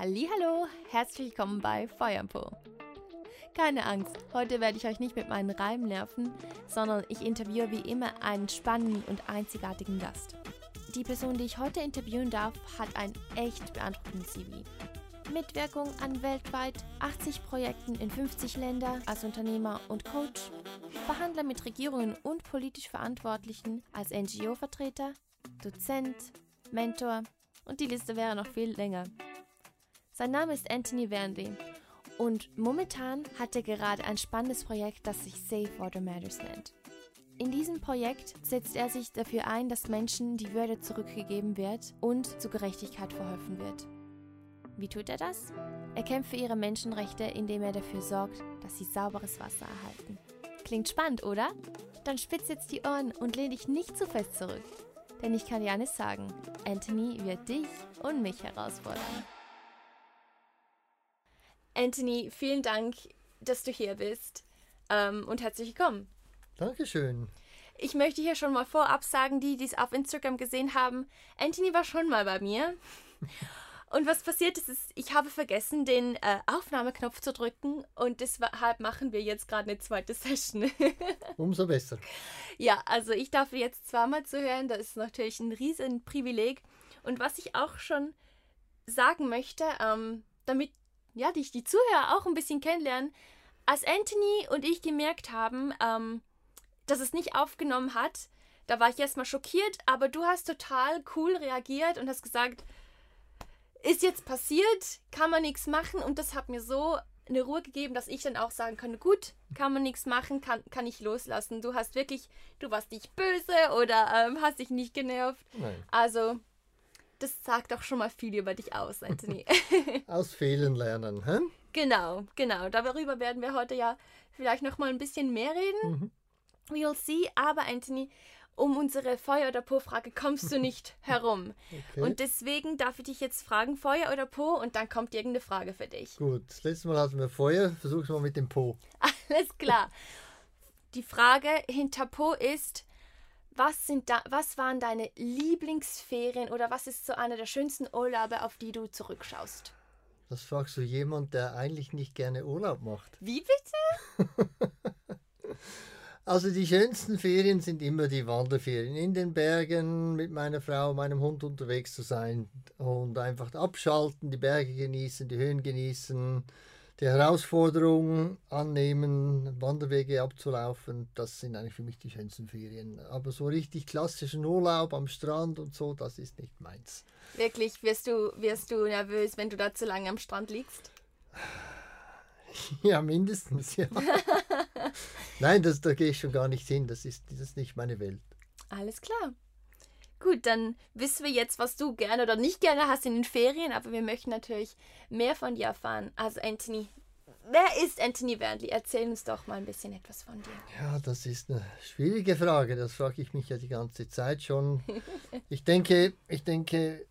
Hallo, herzlich willkommen bei Feuerpo. Keine Angst, heute werde ich euch nicht mit meinen Reimen nerven, sondern ich interviewe wie immer einen spannenden und einzigartigen Gast. Die Person, die ich heute interviewen darf, hat ein echt beeindruckendes CV. Mitwirkung an weltweit 80 Projekten in 50 Ländern als Unternehmer und Coach, Verhandler mit Regierungen und politisch Verantwortlichen als NGO-Vertreter, Dozent, Mentor und die Liste wäre noch viel länger. Sein Name ist Anthony Wernley und momentan hat er gerade ein spannendes Projekt, das sich Safe Water Matters nennt. In diesem Projekt setzt er sich dafür ein, dass Menschen die Würde zurückgegeben wird und zu Gerechtigkeit verholfen wird. Wie tut er das? Er kämpft für ihre Menschenrechte, indem er dafür sorgt, dass sie sauberes Wasser erhalten. Klingt spannend, oder? Dann spitz jetzt die Ohren und lehn dich nicht zu fest zurück. Denn ich kann dir eines sagen, Anthony wird dich und mich herausfordern. Anthony, vielen Dank, dass du hier bist ähm, und herzlich willkommen. Dankeschön. Ich möchte hier schon mal vorab sagen, die, die es auf Instagram gesehen haben, Anthony war schon mal bei mir. Und was passiert ist, ist, ich habe vergessen, den äh, Aufnahmeknopf zu drücken und deshalb machen wir jetzt gerade eine zweite Session. Umso besser. Ja, also ich darf jetzt zweimal zu hören, das ist natürlich ein riesen Privileg. Und was ich auch schon sagen möchte, ähm, damit ja, die, die Zuhörer auch ein bisschen kennenlernen, als Anthony und ich gemerkt haben, ähm, dass es nicht aufgenommen hat, da war ich erstmal schockiert, aber du hast total cool reagiert und hast gesagt, ist jetzt passiert, kann man nichts machen und das hat mir so eine Ruhe gegeben, dass ich dann auch sagen kann, gut, kann man nichts machen, kann, kann ich loslassen. Du hast wirklich, du warst nicht böse oder ähm, hast dich nicht genervt. Nein. Also, das sagt auch schon mal viel über dich aus, Anthony. Aus Fehlern lernen, hä? genau, genau. Darüber werden wir heute ja vielleicht noch mal ein bisschen mehr reden. Mhm. We'll see. Aber Anthony, um unsere Feuer oder Po-Frage kommst du nicht herum. Okay. Und deswegen darf ich dich jetzt fragen, Feuer oder Po, und dann kommt irgendeine Frage für dich. Gut, das letzte Mal hatten wir Feuer, versuch's mal mit dem Po. Alles klar. Die Frage hinter Po ist, was, sind da, was waren deine Lieblingsferien oder was ist so einer der schönsten Urlaube, auf die du zurückschaust? Das fragst du jemand, der eigentlich nicht gerne Urlaub macht. Wie bitte? Also die schönsten Ferien sind immer die Wanderferien. In den Bergen mit meiner Frau, meinem Hund unterwegs zu sein und einfach abschalten, die Berge genießen, die Höhen genießen, die Herausforderungen annehmen, Wanderwege abzulaufen. Das sind eigentlich für mich die schönsten Ferien. Aber so richtig klassischen Urlaub am Strand und so, das ist nicht meins. Wirklich, wirst du, wirst du nervös, wenn du da zu lange am Strand liegst? Ja, mindestens, ja. Nein, das, da gehe ich schon gar nicht hin. Das ist, das ist nicht meine Welt. Alles klar. Gut, dann wissen wir jetzt, was du gerne oder nicht gerne hast in den Ferien, aber wir möchten natürlich mehr von dir erfahren. Also Anthony, wer ist Anthony Wernley? Erzähl uns doch mal ein bisschen etwas von dir. Ja, das ist eine schwierige Frage. Das frage ich mich ja die ganze Zeit schon. Ich denke, ich denke,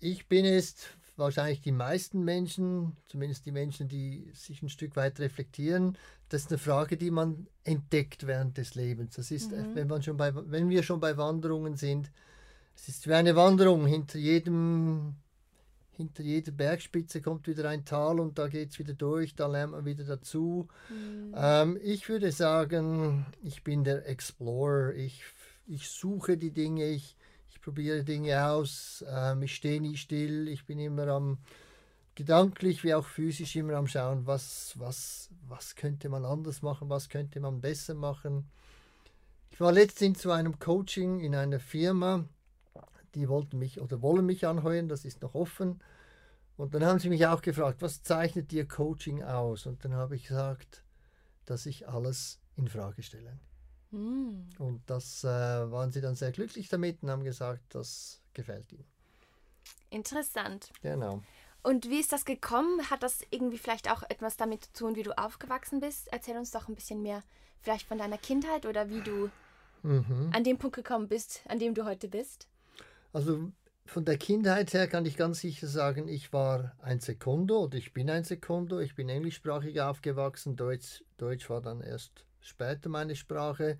ich bin es wahrscheinlich die meisten Menschen, zumindest die Menschen, die sich ein Stück weit reflektieren, das ist eine Frage, die man entdeckt während des Lebens. Das ist, Mhm. wenn, man schon bei, wenn wir schon bei Wanderungen sind, es ist wie eine Wanderung. Hinter jedem, hinter jeder Bergspitze kommt wieder ein Tal und da geht es wieder durch, da lernt man wieder dazu. Ähm, ich würde sagen, ich bin der Explorer. Ich, ich suche die Dinge, ich, ich probiere Dinge aus, ähm, ich stehe nie still, ich bin immer am gedanklich wie auch physisch immer am Schauen, was, was, was könnte man anders machen, was könnte man besser machen. Ich war letztens zu einem Coaching in einer Firma, die wollten mich oder wollen mich anheuern, das ist noch offen. Und dann haben sie mich auch gefragt, was zeichnet dir Coaching aus? Und dann habe ich gesagt, dass ich alles in Frage stelle. Hm. Und das äh, waren sie dann sehr glücklich damit und haben gesagt, das gefällt ihnen. Interessant. Genau. Und wie ist das gekommen? Hat das irgendwie vielleicht auch etwas damit zu tun, wie du aufgewachsen bist? Erzähl uns doch ein bisschen mehr, vielleicht von deiner Kindheit oder wie du Mhm. an dem Punkt gekommen bist, an dem du heute bist. Also von der Kindheit her kann ich ganz sicher sagen, ich war ein Sekundo oder ich bin ein Sekundo. Ich bin englischsprachig aufgewachsen. Deutsch, Deutsch war dann erst später meine Sprache.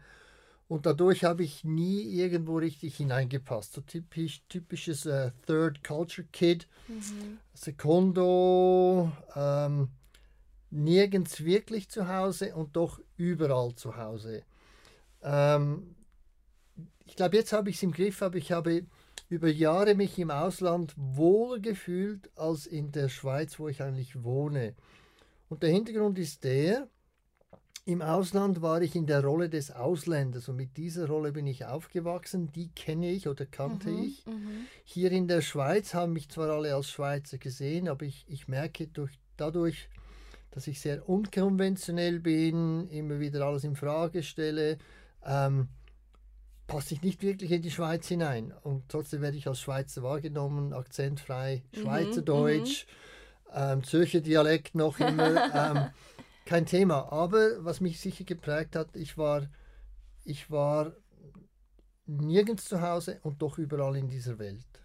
Und dadurch habe ich nie irgendwo richtig hineingepasst. So typisch, typisches äh, Third Culture Kid. Mhm. Secondo, ähm, nirgends wirklich zu Hause und doch überall zu Hause. Ähm, ich glaube, jetzt habe ich es im Griff, aber ich habe über Jahre mich im Ausland wohler gefühlt als in der Schweiz, wo ich eigentlich wohne. Und der Hintergrund ist der, im Ausland war ich in der Rolle des Ausländers und mit dieser Rolle bin ich aufgewachsen. Die kenne ich oder kannte mhm, ich. Mhm. Hier in der Schweiz haben mich zwar alle als Schweizer gesehen, aber ich, ich merke durch, dadurch, dass ich sehr unkonventionell bin, immer wieder alles in Frage stelle, ähm, passe ich nicht wirklich in die Schweiz hinein. Und trotzdem werde ich als Schweizer wahrgenommen, akzentfrei, mhm, Schweizerdeutsch, mhm, ähm, Zürcher Dialekt noch immer. ähm, kein Thema. Aber was mich sicher geprägt hat, ich war, ich war nirgends zu Hause und doch überall in dieser Welt.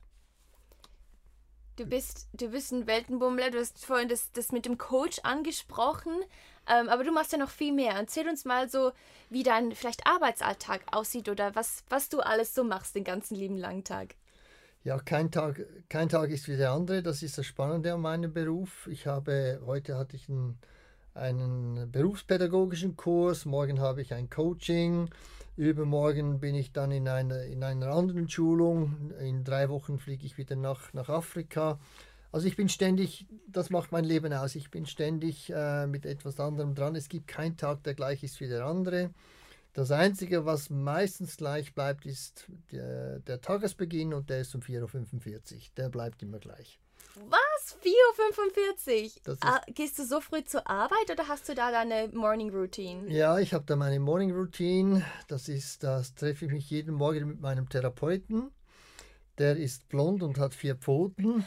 Du bist, du bist ein Weltenbummler, du hast vorhin das, das mit dem Coach angesprochen, ähm, aber du machst ja noch viel mehr. Erzähl uns mal so, wie dein vielleicht Arbeitsalltag aussieht oder was, was du alles so machst den ganzen lieben langen Tag. Ja, kein Tag, kein Tag ist wie der andere, das ist das Spannende an meinem Beruf. Ich habe, heute hatte ich einen einen berufspädagogischen Kurs, morgen habe ich ein Coaching, übermorgen bin ich dann in einer, in einer anderen Schulung, in drei Wochen fliege ich wieder nach, nach Afrika. Also ich bin ständig, das macht mein Leben aus, ich bin ständig äh, mit etwas anderem dran. Es gibt keinen Tag, der gleich ist wie der andere. Das Einzige, was meistens gleich bleibt, ist der, der Tagesbeginn und der ist um 4.45 Uhr. Der bleibt immer gleich. Was? 4.45 Uhr? Ah, gehst du so früh zur Arbeit oder hast du da deine Morning Routine? Ja, ich habe da meine Morning Routine. Das ist, das treffe ich mich jeden Morgen mit meinem Therapeuten. Der ist blond und hat vier Pfoten.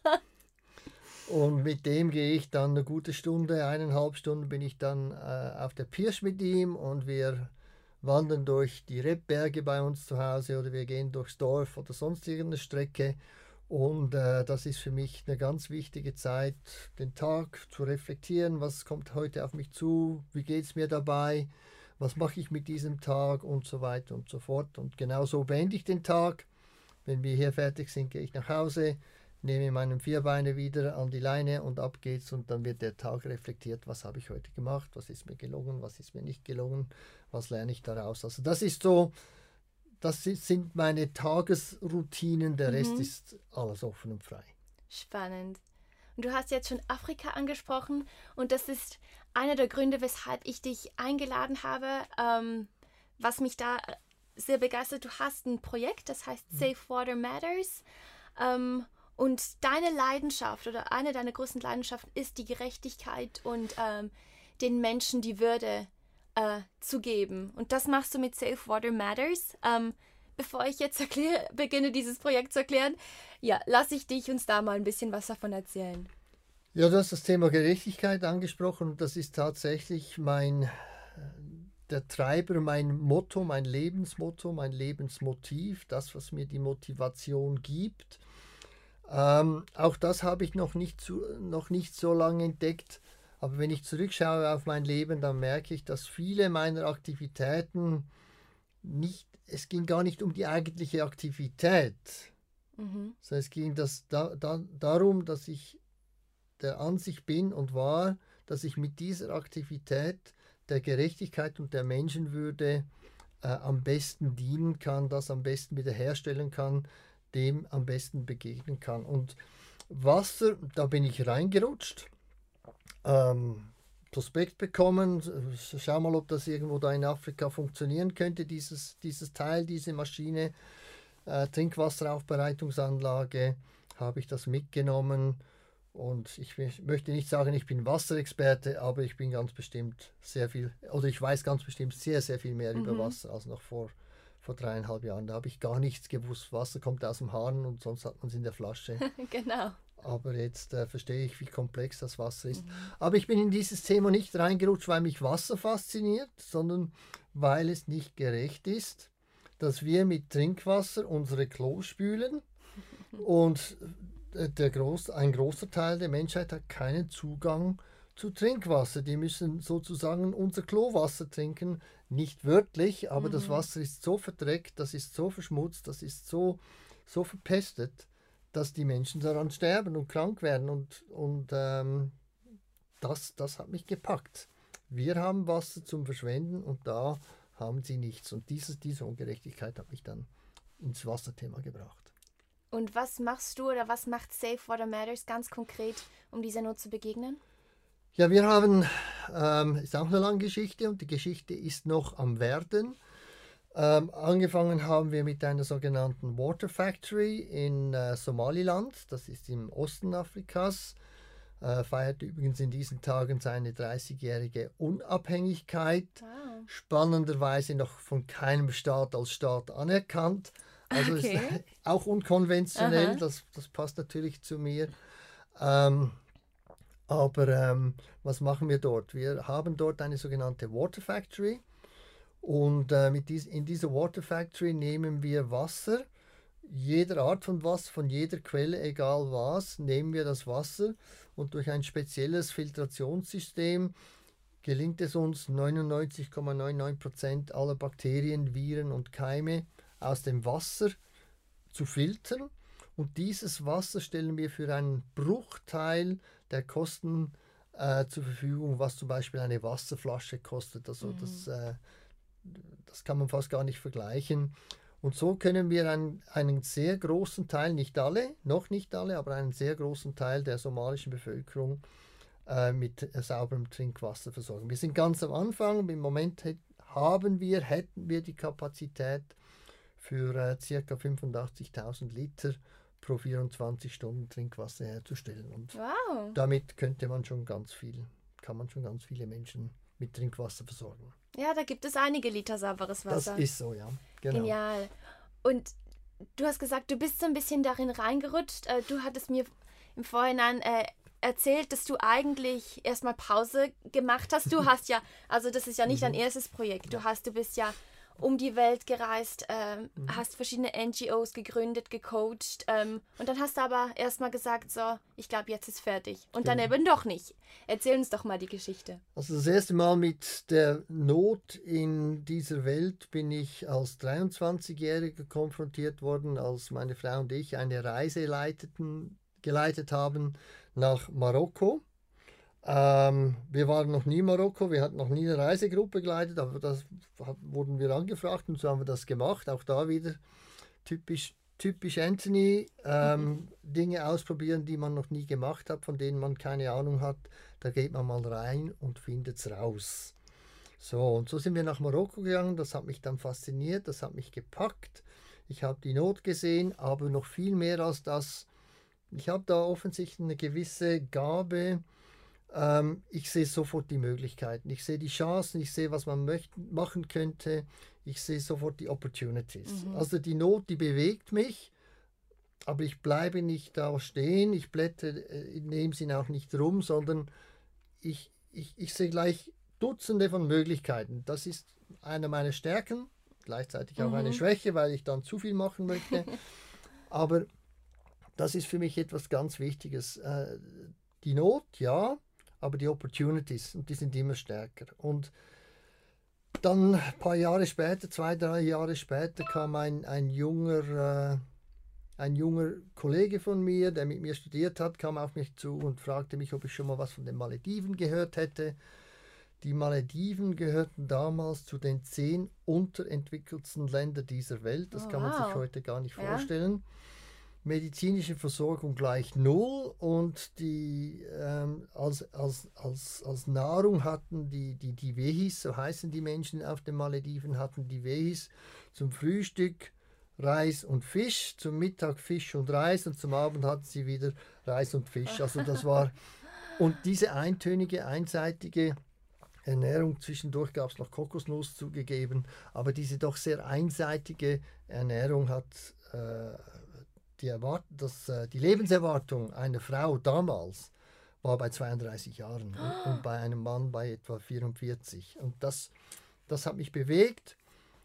und mit dem gehe ich dann eine gute Stunde, eineinhalb Stunden bin ich dann äh, auf der Pirsch mit ihm und wir wandern durch die Rebberge bei uns zu Hause oder wir gehen durchs Dorf oder sonst irgendeine Strecke. Und äh, das ist für mich eine ganz wichtige Zeit, den Tag zu reflektieren, was kommt heute auf mich zu, wie geht es mir dabei, was mache ich mit diesem Tag? Und so weiter und so fort. Und genau so beende ich den Tag. Wenn wir hier fertig sind, gehe ich nach Hause, nehme meinen Vierbeine wieder an die Leine und ab geht's. Und dann wird der Tag reflektiert, was habe ich heute gemacht, was ist mir gelungen, was ist mir nicht gelungen, was lerne ich daraus. Also das ist so das sind meine Tagesroutinen, der mhm. Rest ist alles offen und frei. Spannend. Und du hast jetzt schon Afrika angesprochen und das ist einer der Gründe, weshalb ich dich eingeladen habe, ähm, was mich da sehr begeistert. Du hast ein Projekt, das heißt mhm. Safe Water Matters. Ähm, und deine Leidenschaft oder eine deiner größten Leidenschaften ist die Gerechtigkeit und ähm, den Menschen die Würde äh, zu geben. Und das machst du mit Safe Water Matters. Ähm, bevor ich jetzt erkläre, beginne, dieses Projekt zu erklären, ja, lasse ich dich uns da mal ein bisschen was davon erzählen. Ja, du hast das Thema Gerechtigkeit angesprochen und das ist tatsächlich mein der Treiber, mein Motto, mein Lebensmotto, mein Lebensmotiv, das, was mir die Motivation gibt. Ähm, auch das habe ich noch nicht, zu, noch nicht so lange entdeckt. Aber wenn ich zurückschaue auf mein Leben, dann merke ich, dass viele meiner Aktivitäten nicht, es ging gar nicht um die eigentliche Aktivität, mhm. sondern es ging das, da, da, darum, dass ich der Ansicht bin und war, dass ich mit dieser Aktivität der Gerechtigkeit und der Menschenwürde äh, am besten dienen kann, das am besten wiederherstellen kann, dem am besten begegnen kann. Und Wasser, da bin ich reingerutscht ähm, Prospekt bekommen. Schau mal, ob das irgendwo da in Afrika funktionieren könnte, dieses, dieses Teil, diese Maschine. Äh, Trinkwasseraufbereitungsanlage habe ich das mitgenommen. Und ich möchte nicht sagen, ich bin Wasserexperte, aber ich bin ganz bestimmt sehr viel, oder ich weiß ganz bestimmt sehr, sehr viel mehr mhm. über Wasser als noch vor, vor dreieinhalb Jahren. Da habe ich gar nichts gewusst. Wasser kommt aus dem Hahn und sonst hat man es in der Flasche. genau. Aber jetzt äh, verstehe ich, wie komplex das Wasser ist. Mhm. Aber ich bin in dieses Thema nicht reingerutscht, weil mich Wasser fasziniert, sondern weil es nicht gerecht ist, dass wir mit Trinkwasser unsere Klos spülen und äh, der Groß, ein großer Teil der Menschheit hat keinen Zugang zu Trinkwasser. Die müssen sozusagen unser Klowasser trinken. Nicht wörtlich, aber mhm. das Wasser ist so verdreckt, das ist so verschmutzt, das ist so, so verpestet, dass die Menschen daran sterben und krank werden. Und, und ähm, das, das hat mich gepackt. Wir haben Wasser zum Verschwenden und da haben sie nichts. Und dieses, diese Ungerechtigkeit hat mich dann ins Wasserthema gebracht. Und was machst du oder was macht Safe Water Matters ganz konkret, um dieser Not zu begegnen? Ja, wir haben, ähm, ist auch eine lange Geschichte und die Geschichte ist noch am Werden. Ähm, angefangen haben wir mit einer sogenannten Water Factory in äh, Somaliland, das ist im Osten Afrikas. Äh, feiert übrigens in diesen Tagen seine 30-jährige Unabhängigkeit. Wow. Spannenderweise noch von keinem Staat als Staat anerkannt. Also okay. ist auch unkonventionell, das, das passt natürlich zu mir. Ähm, aber ähm, was machen wir dort? Wir haben dort eine sogenannte Water Factory und äh, mit dies, in dieser Water Factory nehmen wir Wasser, jeder Art von Wasser, von jeder Quelle, egal was, nehmen wir das Wasser und durch ein spezielles Filtrationssystem gelingt es uns 99,99% aller Bakterien, Viren und Keime aus dem Wasser zu filtern. Und dieses Wasser stellen wir für einen Bruchteil der Kosten äh, zur Verfügung, was zum Beispiel eine Wasserflasche kostet. Also mhm. das, äh, das kann man fast gar nicht vergleichen. Und so können wir einen, einen sehr großen Teil, nicht alle, noch nicht alle, aber einen sehr großen Teil der somalischen Bevölkerung äh, mit sauberem Trinkwasser versorgen. Wir sind ganz am Anfang. Im Moment haben wir, hätten wir die Kapazität für äh, ca. 85.000 Liter pro 24 Stunden Trinkwasser herzustellen. Und wow. damit könnte man schon ganz viel, kann man schon ganz viele Menschen mit Trinkwasser versorgen. Ja, da gibt es einige Liter sauberes Wasser. Das ist so, ja. Genau. Genial. Und du hast gesagt, du bist so ein bisschen darin reingerutscht. Äh, du hattest mir im Vorhinein äh, erzählt, dass du eigentlich erstmal Pause gemacht hast. Du hast ja, also das ist ja nicht dein mhm. erstes Projekt. Du hast, du bist ja um die Welt gereist, ähm, mhm. hast verschiedene NGOs gegründet, gecoacht ähm, und dann hast du aber erstmal gesagt, so, ich glaube, jetzt ist fertig. Und genau. dann eben doch nicht. Erzähl uns doch mal die Geschichte. Also das erste Mal mit der Not in dieser Welt bin ich als 23-Jähriger konfrontiert worden, als meine Frau und ich eine Reise leiteten, geleitet haben nach Marokko. Ähm, wir waren noch nie in Marokko, wir hatten noch nie eine Reisegruppe geleitet, aber das wurden wir angefragt und so haben wir das gemacht. Auch da wieder typisch, typisch Anthony, ähm, mhm. Dinge ausprobieren, die man noch nie gemacht hat, von denen man keine Ahnung hat. Da geht man mal rein und findet es raus. So, und so sind wir nach Marokko gegangen. Das hat mich dann fasziniert, das hat mich gepackt. Ich habe die Not gesehen, aber noch viel mehr als das. Ich habe da offensichtlich eine gewisse Gabe, ähm, ich sehe sofort die Möglichkeiten, ich sehe die Chancen, ich sehe, was man möcht machen könnte, ich sehe sofort die Opportunities. Mhm. Also die Not, die bewegt mich, aber ich bleibe nicht da stehen, ich blätter äh, in dem Sinn auch nicht rum, sondern ich, ich, ich sehe gleich Dutzende von Möglichkeiten. Das ist eine meiner Stärken, gleichzeitig auch mhm. eine Schwäche, weil ich dann zu viel machen möchte. aber das ist für mich etwas ganz Wichtiges. Äh, die Not, ja, aber die Opportunities, und die sind immer stärker. Und dann ein paar Jahre später, zwei, drei Jahre später, kam ein, ein junger, äh, ein junger Kollege von mir, der mit mir studiert hat, kam auf mich zu und fragte mich, ob ich schon mal was von den Malediven gehört hätte. Die Malediven gehörten damals zu den zehn unterentwickelsten Ländern dieser Welt. Das oh, kann man wow. sich heute gar nicht vorstellen. Medizinische Versorgung gleich null und die ähm, als, als, als, als Nahrung hatten die, die, die Wehis, so heißen die Menschen auf den Malediven, hatten die Wehis zum Frühstück Reis und Fisch, zum Mittag Fisch und Reis und zum Abend hatten sie wieder Reis und Fisch. Also das war und diese eintönige, einseitige Ernährung, zwischendurch gab es noch Kokosnuss zugegeben, aber diese doch sehr einseitige Ernährung hat äh, die, Erwart das, äh, die Lebenserwartung einer Frau damals war bei 32 Jahren oh. und bei einem Mann bei etwa 44. Und das, das hat mich bewegt.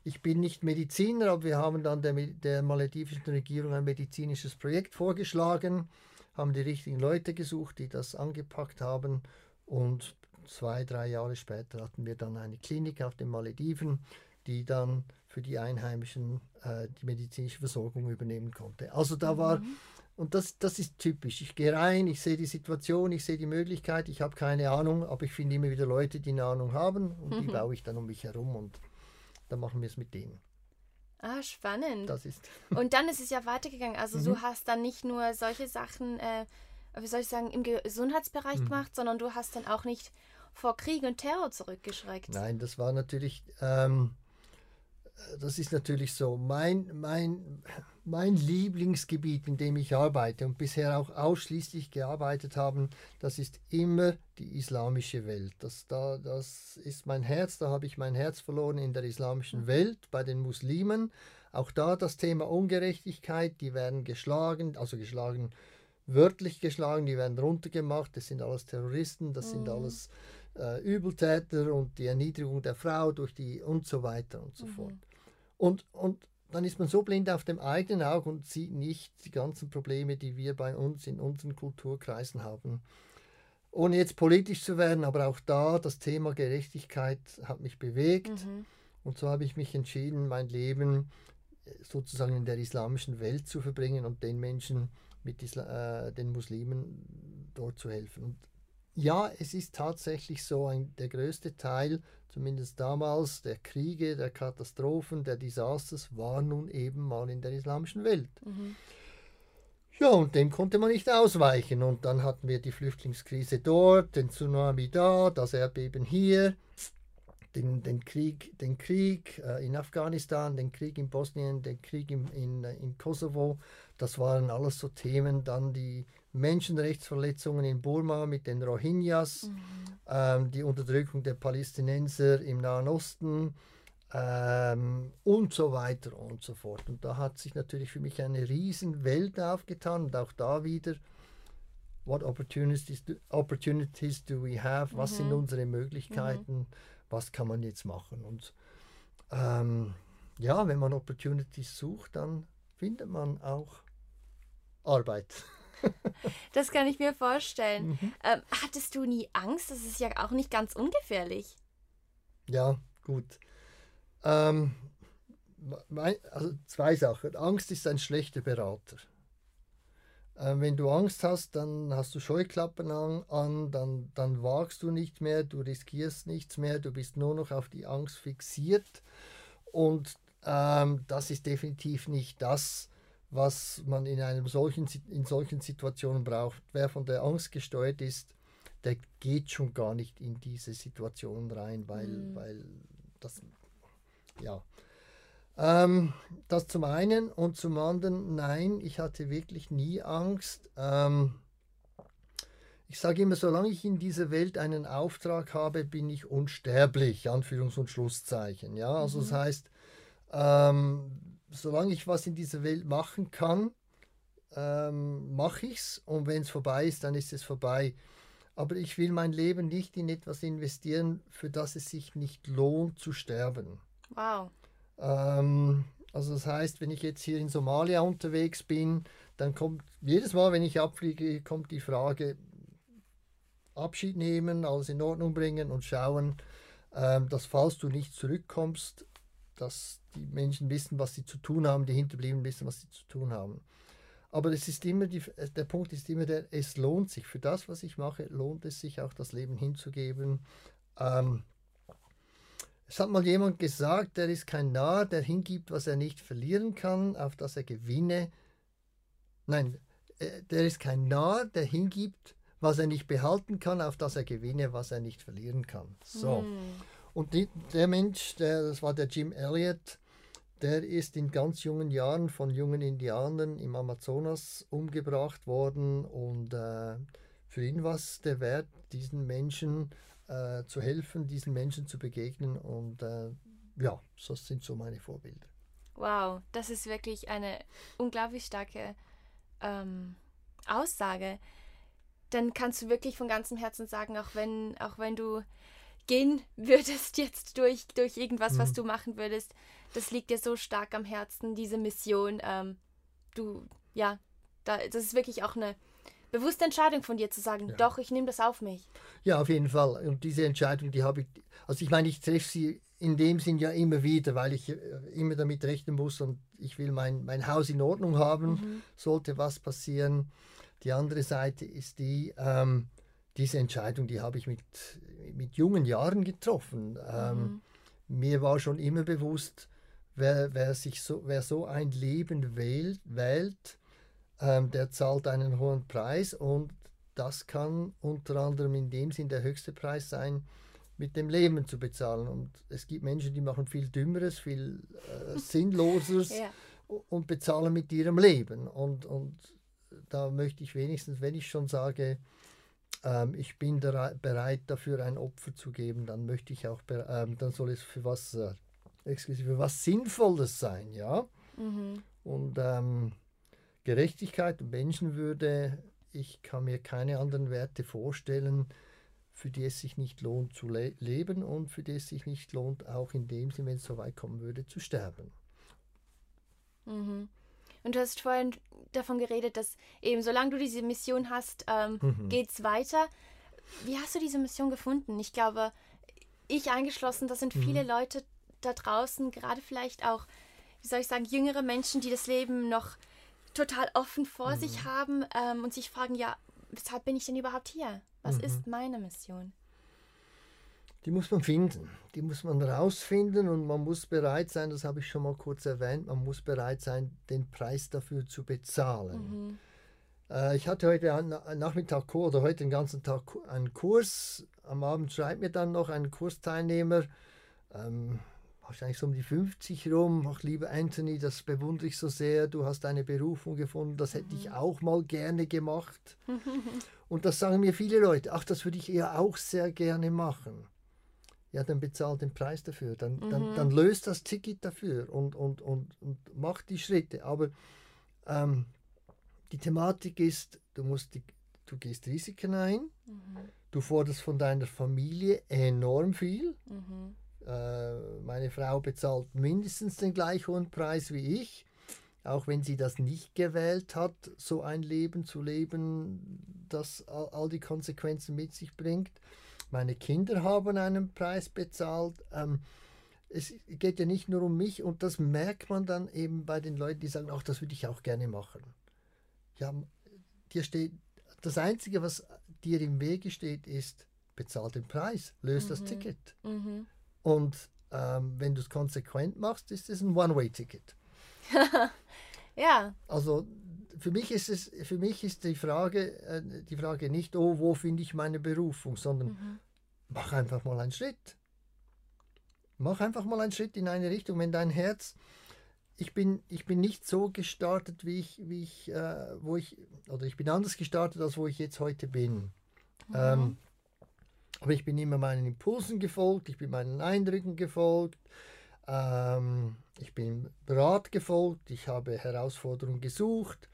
Ich bin nicht Mediziner, aber wir haben dann der, der maledivischen Regierung ein medizinisches Projekt vorgeschlagen, haben die richtigen Leute gesucht, die das angepackt haben. Und zwei, drei Jahre später hatten wir dann eine Klinik auf den Malediven, die dann für die Einheimischen äh, die medizinische Versorgung übernehmen konnte. Also da war, mhm. und das, das ist typisch. Ich gehe rein, ich sehe die Situation, ich sehe die Möglichkeit, ich habe keine Ahnung, aber ich finde immer wieder Leute, die eine Ahnung haben und mhm. die baue ich dann um mich herum und dann machen wir es mit denen. Ah, spannend. Das ist. und dann ist es ja weitergegangen. Also mhm. du hast dann nicht nur solche Sachen, äh, wie soll ich sagen, im Gesundheitsbereich mhm. gemacht, sondern du hast dann auch nicht vor Krieg und Terror zurückgeschreckt. Nein, das war natürlich, ähm, das ist natürlich so. Mein, mein, mein Lieblingsgebiet, in dem ich arbeite und bisher auch ausschließlich gearbeitet habe, das ist immer die islamische Welt. Das, da, das ist mein Herz, da habe ich mein Herz verloren in der islamischen mhm. Welt, bei den Muslimen. Auch da das Thema Ungerechtigkeit, die werden geschlagen, also geschlagen, wörtlich geschlagen, die werden runtergemacht, das sind alles Terroristen, das mhm. sind alles äh, Übeltäter und die Erniedrigung der Frau durch die und so weiter und so mhm. fort. Und, und dann ist man so blind auf dem eigenen Auge und sieht nicht die ganzen Probleme, die wir bei uns in unseren Kulturkreisen haben. Ohne jetzt politisch zu werden, aber auch da das Thema Gerechtigkeit hat mich bewegt. Mhm. Und so habe ich mich entschieden, mein Leben äh, sozusagen in der islamischen Welt zu verbringen und den Menschen mit Isla äh, den Muslimen dort zu helfen. Und ja, es ist tatsächlich so, ein, der größte Teil, zumindest damals, der Kriege, der Katastrophen, der Desasters war nun eben mal in der islamischen Welt. Mhm. Ja, und dem konnte man nicht ausweichen. Und dann hatten wir die Flüchtlingskrise dort, den Tsunami da, das Erdbeben hier, den, den Krieg, den Krieg äh, in Afghanistan, den Krieg in Bosnien, den Krieg in, in, in Kosovo. Das waren alles so Themen, dann die Menschenrechtsverletzungen in Burma mit den Rohingyas, mhm. ähm, die Unterdrückung der Palästinenser im Nahen Osten ähm, und so weiter und so fort. Und da hat sich natürlich für mich eine riesen Welt aufgetan und auch da wieder, what opportunities do, opportunities do we have? Was mhm. sind unsere Möglichkeiten? Mhm. Was kann man jetzt machen? Und ähm, ja, wenn man Opportunities sucht, dann findet man auch Arbeit. Das kann ich mir vorstellen. Mhm. Ähm, hattest du nie Angst? Das ist ja auch nicht ganz ungefährlich. Ja, gut. Ähm, also zwei Sachen. Angst ist ein schlechter Berater. Ähm, wenn du Angst hast, dann hast du Scheuklappen an, an dann, dann wagst du nicht mehr, du riskierst nichts mehr, du bist nur noch auf die Angst fixiert. Und ähm, das ist definitiv nicht das, was man in, einem solchen, in solchen Situationen braucht. Wer von der Angst gesteuert ist, der geht schon gar nicht in diese Situation rein, weil, mhm. weil das, ja. Ähm, das zum einen und zum anderen, nein, ich hatte wirklich nie Angst. Ähm, ich sage immer, solange ich in dieser Welt einen Auftrag habe, bin ich unsterblich, Anführungs- und Schlusszeichen. Ja, also mhm. das heißt, ähm, solange ich was in dieser Welt machen kann, ähm, mache ich es und wenn es vorbei ist, dann ist es vorbei. Aber ich will mein Leben nicht in etwas investieren, für das es sich nicht lohnt zu sterben. Wow. Ähm, also das heißt, wenn ich jetzt hier in Somalia unterwegs bin, dann kommt jedes Mal, wenn ich abfliege, kommt die Frage, Abschied nehmen, alles in Ordnung bringen und schauen, ähm, dass falls du nicht zurückkommst, dass die Menschen wissen, was sie zu tun haben, die Hinterbliebenen wissen, was sie zu tun haben. Aber es ist immer die, der Punkt ist immer der, es lohnt sich. Für das, was ich mache, lohnt es sich auch das Leben hinzugeben. Ähm, es hat mal jemand gesagt, der ist kein Narr, der hingibt, was er nicht verlieren kann, auf das er gewinne. Nein, äh, der ist kein Narr, der hingibt, was er nicht behalten kann, auf das er gewinne, was er nicht verlieren kann. So. Hm. Und die, der Mensch, der, das war der Jim Elliot, der ist in ganz jungen Jahren von jungen Indianern im Amazonas umgebracht worden und äh, für ihn war es der Wert, diesen Menschen äh, zu helfen, diesen Menschen zu begegnen und äh, ja, das sind so meine Vorbilder. Wow, das ist wirklich eine unglaublich starke ähm, Aussage. Dann kannst du wirklich von ganzem Herzen sagen, auch wenn, auch wenn du gehen würdest jetzt durch, durch irgendwas, mhm. was du machen würdest, das liegt dir so stark am Herzen, diese Mission. Ähm, du, ja, da, das ist wirklich auch eine bewusste Entscheidung von dir zu sagen, ja. doch, ich nehme das auf mich. Ja, auf jeden Fall. Und diese Entscheidung, die habe ich, also ich meine, ich treffe sie in dem Sinn ja immer wieder, weil ich äh, immer damit rechnen muss und ich will mein, mein Haus in Ordnung haben, mhm. sollte was passieren. Die andere Seite ist die, ähm, diese Entscheidung, die habe ich mit, mit jungen Jahren getroffen. Ähm, mhm. Mir war schon immer bewusst, wer, wer, sich so, wer so ein Leben wählt, wählt ähm, der zahlt einen hohen Preis und das kann unter anderem in dem Sinn der höchste Preis sein, mit dem Leben zu bezahlen. Und es gibt Menschen, die machen viel Dümmeres, viel äh, Sinnloseres ja. und bezahlen mit ihrem Leben. Und, und da möchte ich wenigstens, wenn ich schon sage, ähm, ich bin bereit dafür ein Opfer zu geben, dann möchte ich auch, ähm, dann soll es für was, äh, für was Sinnvolles sein, ja. Mhm. Und ähm, Gerechtigkeit und Menschenwürde, ich kann mir keine anderen Werte vorstellen, für die es sich nicht lohnt zu le leben und für die es sich nicht lohnt, auch in dem Sinne, wenn es so weit kommen würde, zu sterben. Mhm. Und du hast vorhin davon geredet, dass eben solange du diese Mission hast, ähm, mhm. geht es weiter. Wie hast du diese Mission gefunden? Ich glaube, ich eingeschlossen, das sind viele mhm. Leute da draußen, gerade vielleicht auch, wie soll ich sagen, jüngere Menschen, die das Leben noch total offen vor mhm. sich haben ähm, und sich fragen, ja, weshalb bin ich denn überhaupt hier? Was mhm. ist meine Mission? Die muss man finden. Die muss man rausfinden und man muss bereit sein, das habe ich schon mal kurz erwähnt, man muss bereit sein, den Preis dafür zu bezahlen. Mhm. Äh, ich hatte heute Nachmittag oder heute den ganzen Tag einen Kurs. Am Abend schreibt mir dann noch ein Kursteilnehmer, ähm, wahrscheinlich so um die 50 rum, ach lieber Anthony, das bewundere ich so sehr, du hast eine Berufung gefunden, das hätte ich mhm. auch mal gerne gemacht. Und das sagen mir viele Leute, ach, das würde ich eher auch sehr gerne machen. Ja, dann bezahlt den Preis dafür, dann, mhm. dann, dann löst das Ticket dafür und, und, und, und macht die Schritte. Aber ähm, die Thematik ist, du, musst die, du gehst Risiken ein, mhm. du forderst von deiner Familie enorm viel. Mhm meine Frau bezahlt mindestens den gleich hohen Preis wie ich, auch wenn sie das nicht gewählt hat, so ein Leben zu leben, das all, die Konsequenzen mit sich bringt. Meine Kinder haben einen Preis bezahlt. Ähm, es geht ja nicht nur um mich und das merkt man dann eben bei den Leuten, die sagen, ach, das würde ich auch gerne machen. Ja, dir steht, das Einzige, was dir im Wege steht, ist, bezahl den Preis, löst mhm. das Ticket. Mhm. Und ähm, wenn du es konsequent machst, ist es ein One-Way-Ticket. ja. Also für mich ist es, für mich ist die Frage, äh, die Frage nicht, oh, wo finde ich meine Berufung, sondern mhm. mach einfach mal einen Schritt. Mach einfach mal einen Schritt in eine Richtung. Wenn dein Herz, ich bin, ich bin nicht so gestartet, wie ich, wie ich, äh, wo ich, oder ich bin anders gestartet, als wo ich jetzt heute bin. Mhm. Ähm, aber ich bin immer meinen Impulsen gefolgt, ich bin meinen Eindrücken gefolgt, ähm, ich bin Rat gefolgt, ich habe Herausforderungen gesucht.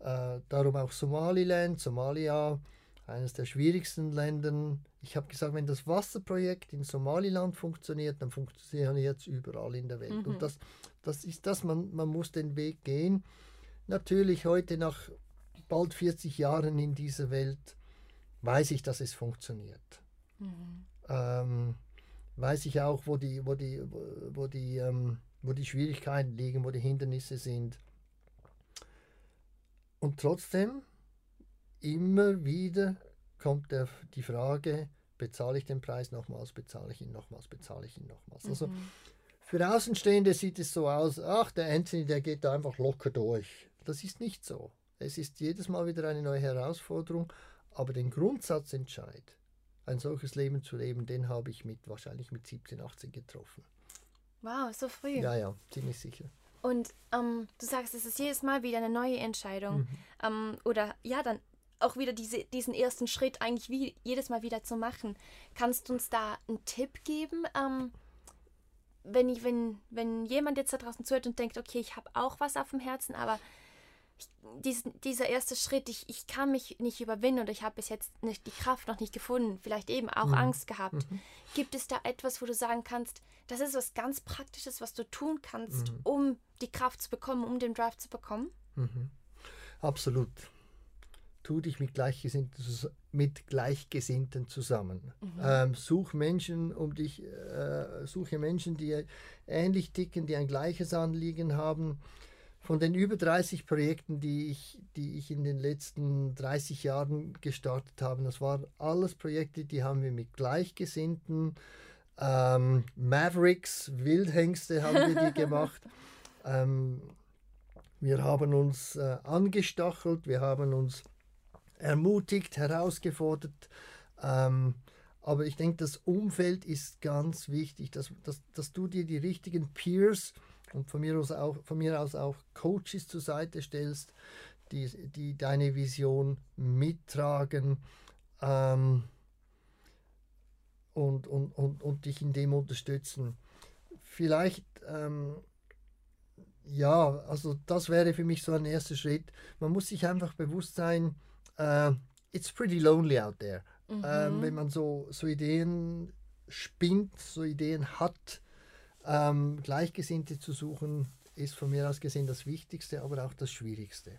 Äh, darum auch Somaliland, Somalia, eines der schwierigsten Länder. Ich habe gesagt, wenn das Wasserprojekt in Somaliland funktioniert, dann funktioniert es überall in der Welt. Mhm. Und das, das ist das, man, man muss den Weg gehen. Natürlich heute nach bald 40 Jahren in dieser Welt weiß ich, dass es funktioniert. Mhm. Ähm, weiß ich auch, wo die, wo die, wo die, ähm, wo die Schwierigkeiten liegen, wo die Hindernisse sind. Und trotzdem, immer wieder kommt der, die Frage, bezahle ich den Preis nochmals, bezahle ich ihn nochmals, bezahle ich ihn nochmals. Also mhm. für Außenstehende sieht es so aus, ach, der Anthony, der geht da einfach locker durch. Das ist nicht so. Es ist jedes Mal wieder eine neue Herausforderung, aber den Grundsatzentscheid, ein solches Leben zu leben, den habe ich mit wahrscheinlich mit 17, 18 getroffen. Wow, so früh. Ja, ja, ziemlich sicher. Und ähm, du sagst, es ist jedes Mal wieder eine neue Entscheidung. Mhm. Ähm, oder ja, dann auch wieder diese, diesen ersten Schritt eigentlich wie jedes Mal wieder zu machen. Kannst du uns da einen Tipp geben? Ähm, wenn, ich, wenn, wenn jemand jetzt da draußen zuhört und denkt, okay, ich habe auch was auf dem Herzen, aber dies, dieser erste Schritt, ich, ich kann mich nicht überwinden oder ich habe bis jetzt nicht die Kraft noch nicht gefunden, vielleicht eben auch mhm. Angst gehabt. Mhm. Gibt es da etwas, wo du sagen kannst, das ist was ganz Praktisches, was du tun kannst, mhm. um die Kraft zu bekommen, um den Drive zu bekommen? Mhm. Absolut. tu dich mit Gleichgesinnten, mit Gleichgesinnten zusammen. Mhm. Ähm, such Menschen um dich, äh, suche Menschen, die ähnlich ticken, die ein gleiches Anliegen haben. Von den über 30 Projekten, die ich, die ich in den letzten 30 Jahren gestartet habe, das waren alles Projekte, die haben wir mit Gleichgesinnten, ähm, Mavericks, Wildhengste haben wir die gemacht. Ähm, wir haben uns äh, angestachelt, wir haben uns ermutigt, herausgefordert. Ähm, aber ich denke, das Umfeld ist ganz wichtig, dass, dass, dass du dir die richtigen Peers und von mir aus auch, von mir aus auch Coaches zur Seite stellst, die, die deine Vision mittragen ähm, und, und, und, und dich in dem unterstützen. Vielleicht, ähm, ja, also das wäre für mich so ein erster Schritt. Man muss sich einfach bewusst sein, uh, it's pretty lonely out there. Mhm. Ähm, wenn man so, so Ideen spinnt, so Ideen hat, ähm, Gleichgesinnte zu suchen, ist von mir aus gesehen das Wichtigste, aber auch das Schwierigste.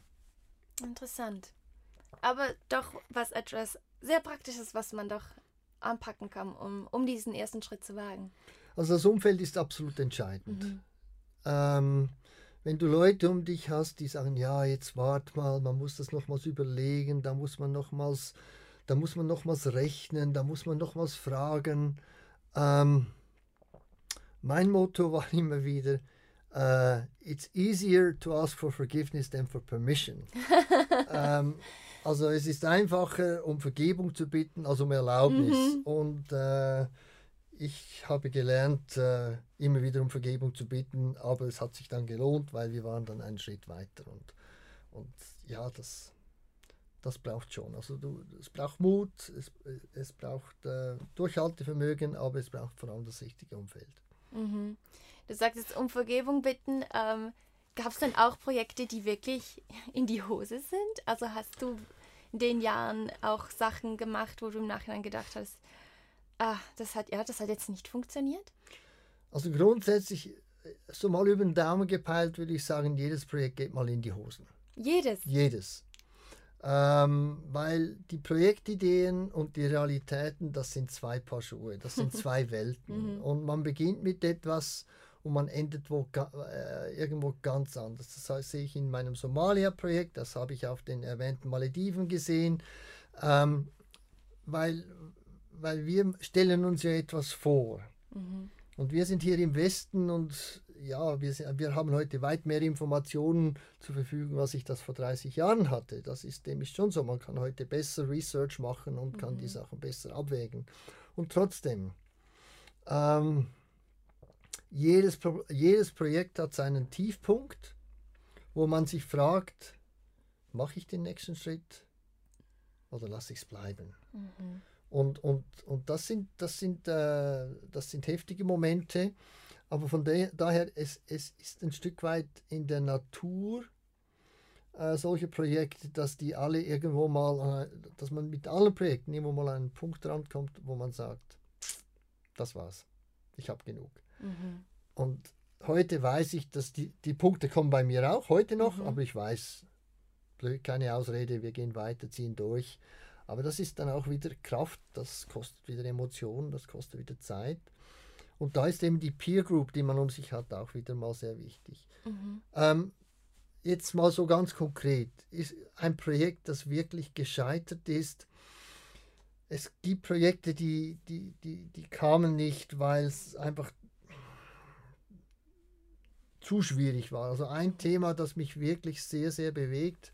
Interessant. Aber doch was etwas sehr Praktisches, was man doch anpacken kann, um, um diesen ersten Schritt zu wagen. Also das Umfeld ist absolut entscheidend. Mhm. Ähm, wenn du Leute um dich hast, die sagen, ja, jetzt wart mal, man muss das nochmals überlegen, da muss man nochmals, da muss man nochmals rechnen, da muss man nochmals fragen. Ähm, mein Motto war immer wieder, uh, it's easier to ask for forgiveness than for permission. ähm, also es ist einfacher, um Vergebung zu bitten, als um Erlaubnis. Mhm. Und äh, ich habe gelernt, äh, immer wieder um Vergebung zu bitten, aber es hat sich dann gelohnt, weil wir waren dann einen Schritt weiter. Und, und ja, das, das braucht schon. Also du, es braucht Mut, es, es braucht äh, Durchhaltevermögen, aber es braucht vor allem das richtige Umfeld. Mhm. Du sagst jetzt um Vergebung bitten. Ähm, Gab es denn auch Projekte, die wirklich in die Hose sind? Also hast du in den Jahren auch Sachen gemacht, wo du im Nachhinein gedacht hast, ah, das hat, ja, das hat jetzt nicht funktioniert? Also grundsätzlich, so mal über den Daumen gepeilt, würde ich sagen, jedes Projekt geht mal in die Hosen. Jedes? Jedes. Ähm, weil die Projektideen und die Realitäten, das sind zwei Paar Schuhe, das sind zwei Welten. Mhm. Und man beginnt mit etwas und man endet wo, äh, irgendwo ganz anders. Das heißt, sehe ich in meinem Somalia-Projekt, das habe ich auf den erwähnten Malediven gesehen, ähm, weil, weil wir stellen uns ja etwas vor. Mhm. Und wir sind hier im Westen und ja, wir, wir haben heute weit mehr Informationen zur Verfügung, als ich das vor 30 Jahren hatte. Das ist dem ist schon so. Man kann heute besser Research machen und mhm. kann die mhm. Sachen besser abwägen. Und trotzdem, ähm, jedes, Pro jedes Projekt hat seinen Tiefpunkt, wo man sich fragt, mache ich den nächsten Schritt oder lasse ich es bleiben? Mhm. Und, und, und das sind, das sind, äh, das sind heftige Momente, aber von daher, es, es ist ein Stück weit in der Natur äh, solche Projekte, dass die alle irgendwo mal, äh, dass man mit allen Projekten immer mal an einen Punkt rankommt, wo man sagt, das war's, ich habe genug. Mhm. Und heute weiß ich, dass die, die Punkte kommen bei mir auch, heute noch, mhm. aber ich weiß, keine Ausrede, wir gehen weiter, ziehen durch. Aber das ist dann auch wieder Kraft, das kostet wieder Emotionen, das kostet wieder Zeit. Und da ist eben die Peer Group, die man um sich hat, auch wieder mal sehr wichtig. Mhm. Ähm, jetzt mal so ganz konkret, ist ein Projekt, das wirklich gescheitert ist. Es gibt Projekte, die, die, die, die kamen nicht, weil es einfach zu schwierig war. Also ein Thema, das mich wirklich sehr, sehr bewegt,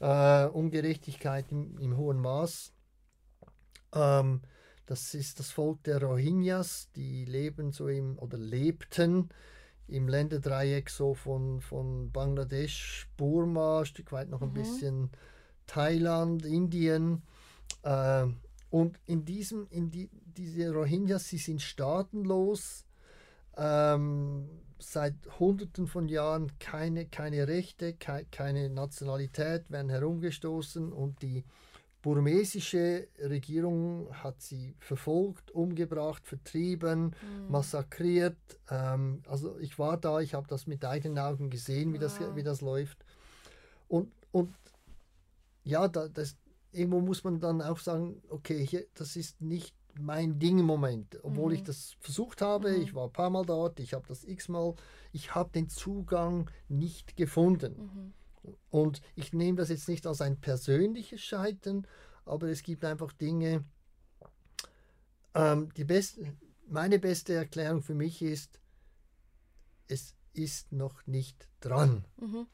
äh, Ungerechtigkeit im, im, hohen Maß. Ähm, das ist das Volk der Rohingyas, die leben so im oder lebten im Länderdreieck so von, von Bangladesch, Burma, ein Stück weit noch ein mhm. bisschen Thailand, Indien. Äh, und in diesem, in die, diese Rohingyas, sie sind staatenlos, ähm, seit Hunderten von Jahren keine, keine Rechte, ke keine Nationalität, werden herumgestoßen und die burmesische Regierung hat sie verfolgt, umgebracht, vertrieben, mhm. massakriert. Ähm, also ich war da, ich habe das mit eigenen Augen gesehen, wie, wow. das, wie das läuft. Und, und ja, da, das, irgendwo muss man dann auch sagen, okay, hier, das ist nicht mein Ding im Moment, obwohl mhm. ich das versucht habe, mhm. ich war ein paar Mal dort, ich habe das x-mal, ich habe den Zugang nicht gefunden. Und ich nehme das jetzt nicht als ein persönliches Scheitern, aber es gibt einfach Dinge, ähm, die beste, meine beste Erklärung für mich ist, es ist noch nicht dran. Mhm.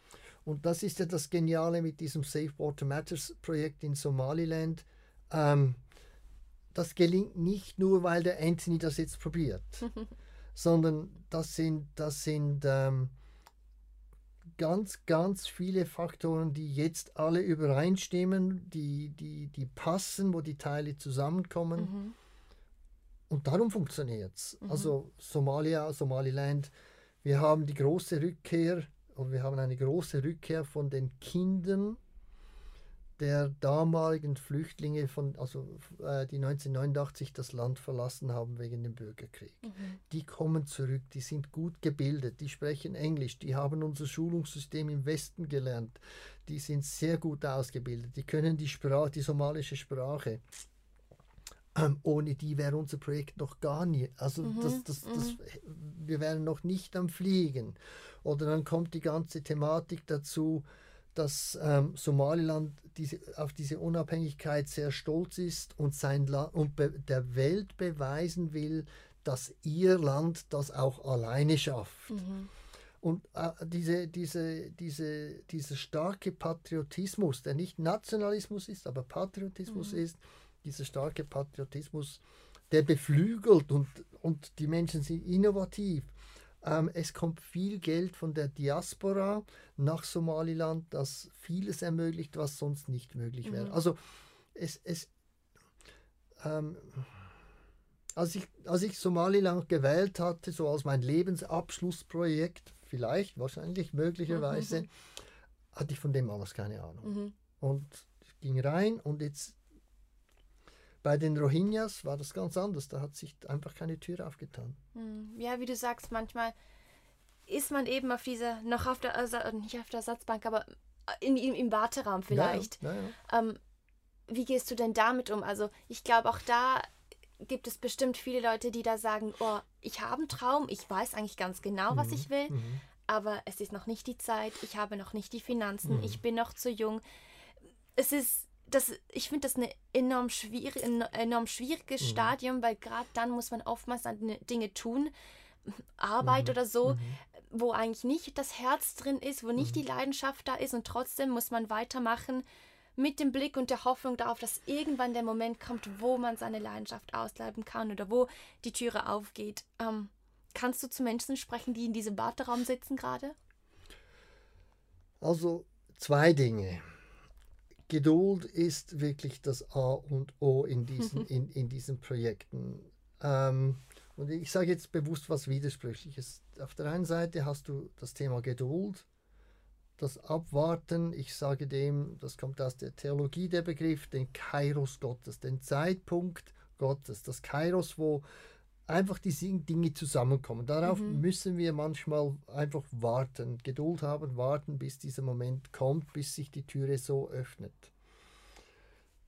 Und das ist ja das Geniale mit diesem Safe Water Matters Projekt in Somaliland. Ähm, das gelingt nicht nur, weil der Anthony das jetzt probiert, sondern das sind, das sind ähm, ganz, ganz viele Faktoren, die jetzt alle übereinstimmen, die, die, die passen, wo die Teile zusammenkommen. Mhm. Und darum funktioniert es. Mhm. Also Somalia, Somaliland, wir haben die große Rückkehr, und wir haben eine große Rückkehr von den Kindern der damaligen Flüchtlinge, von, also äh, die 1989 das Land verlassen haben wegen dem Bürgerkrieg. Mhm. Die kommen zurück, die sind gut gebildet, die sprechen Englisch, die haben unser Schulungssystem im Westen gelernt, die sind sehr gut ausgebildet, die können die Sprache, die somalische Sprache. Ähm, ohne die wäre unser Projekt noch gar nie. Also mhm. das, das, das, mhm. wir wären noch nicht am Fliegen. Oder dann kommt die ganze Thematik dazu, dass ähm, Somaliland diese, auf diese Unabhängigkeit sehr stolz ist und, sein La und der Welt beweisen will, dass ihr Land das auch alleine schafft. Mhm. Und äh, diese, diese, diese, dieser starke Patriotismus, der nicht Nationalismus ist, aber Patriotismus mhm. ist, dieser starke Patriotismus, der beflügelt und, und die Menschen sind innovativ. Ähm, es kommt viel Geld von der Diaspora nach Somaliland, das vieles ermöglicht, was sonst nicht möglich wäre. Mhm. Also es, es ähm, als, ich, als ich Somaliland gewählt hatte, so als mein Lebensabschlussprojekt, vielleicht, wahrscheinlich, möglicherweise, mhm. hatte ich von dem alles keine Ahnung. Mhm. Und ich ging rein und jetzt bei den Rohingyas war das ganz anders. Da hat sich einfach keine Tür aufgetan. Hm. Ja, wie du sagst, manchmal ist man eben auf dieser, noch auf der, also nicht auf der Ersatzbank, aber in, in, im Warteraum vielleicht. Ja, ja, ja, ähm, wie gehst du denn damit um? Also ich glaube, auch da gibt es bestimmt viele Leute, die da sagen, oh, ich habe einen Traum, ich weiß eigentlich ganz genau, was mhm, ich will, mhm. aber es ist noch nicht die Zeit, ich habe noch nicht die Finanzen, mhm. ich bin noch zu jung. Es ist das, ich finde das eine enorm, schwierig, ein enorm schwieriges mhm. Stadium, weil gerade dann muss man oftmals an Dinge tun, Arbeit mhm. oder so, mhm. wo eigentlich nicht das Herz drin ist, wo nicht die mhm. Leidenschaft da ist und trotzdem muss man weitermachen mit dem Blick und der Hoffnung darauf, dass irgendwann der Moment kommt, wo man seine Leidenschaft ausleben kann oder wo die Türe aufgeht. Ähm, kannst du zu Menschen sprechen, die in diesem Warteraum sitzen gerade? Also zwei Dinge. Geduld ist wirklich das A und O in diesen, in, in diesen Projekten. Ähm, und ich sage jetzt bewusst was Widersprüchliches. Auf der einen Seite hast du das Thema Geduld, das Abwarten. Ich sage dem, das kommt aus der Theologie der Begriff, den Kairos Gottes, den Zeitpunkt Gottes, das Kairos, wo einfach die Dinge zusammenkommen. Darauf mhm. müssen wir manchmal einfach warten, Geduld haben, warten, bis dieser Moment kommt, bis sich die Türe so öffnet.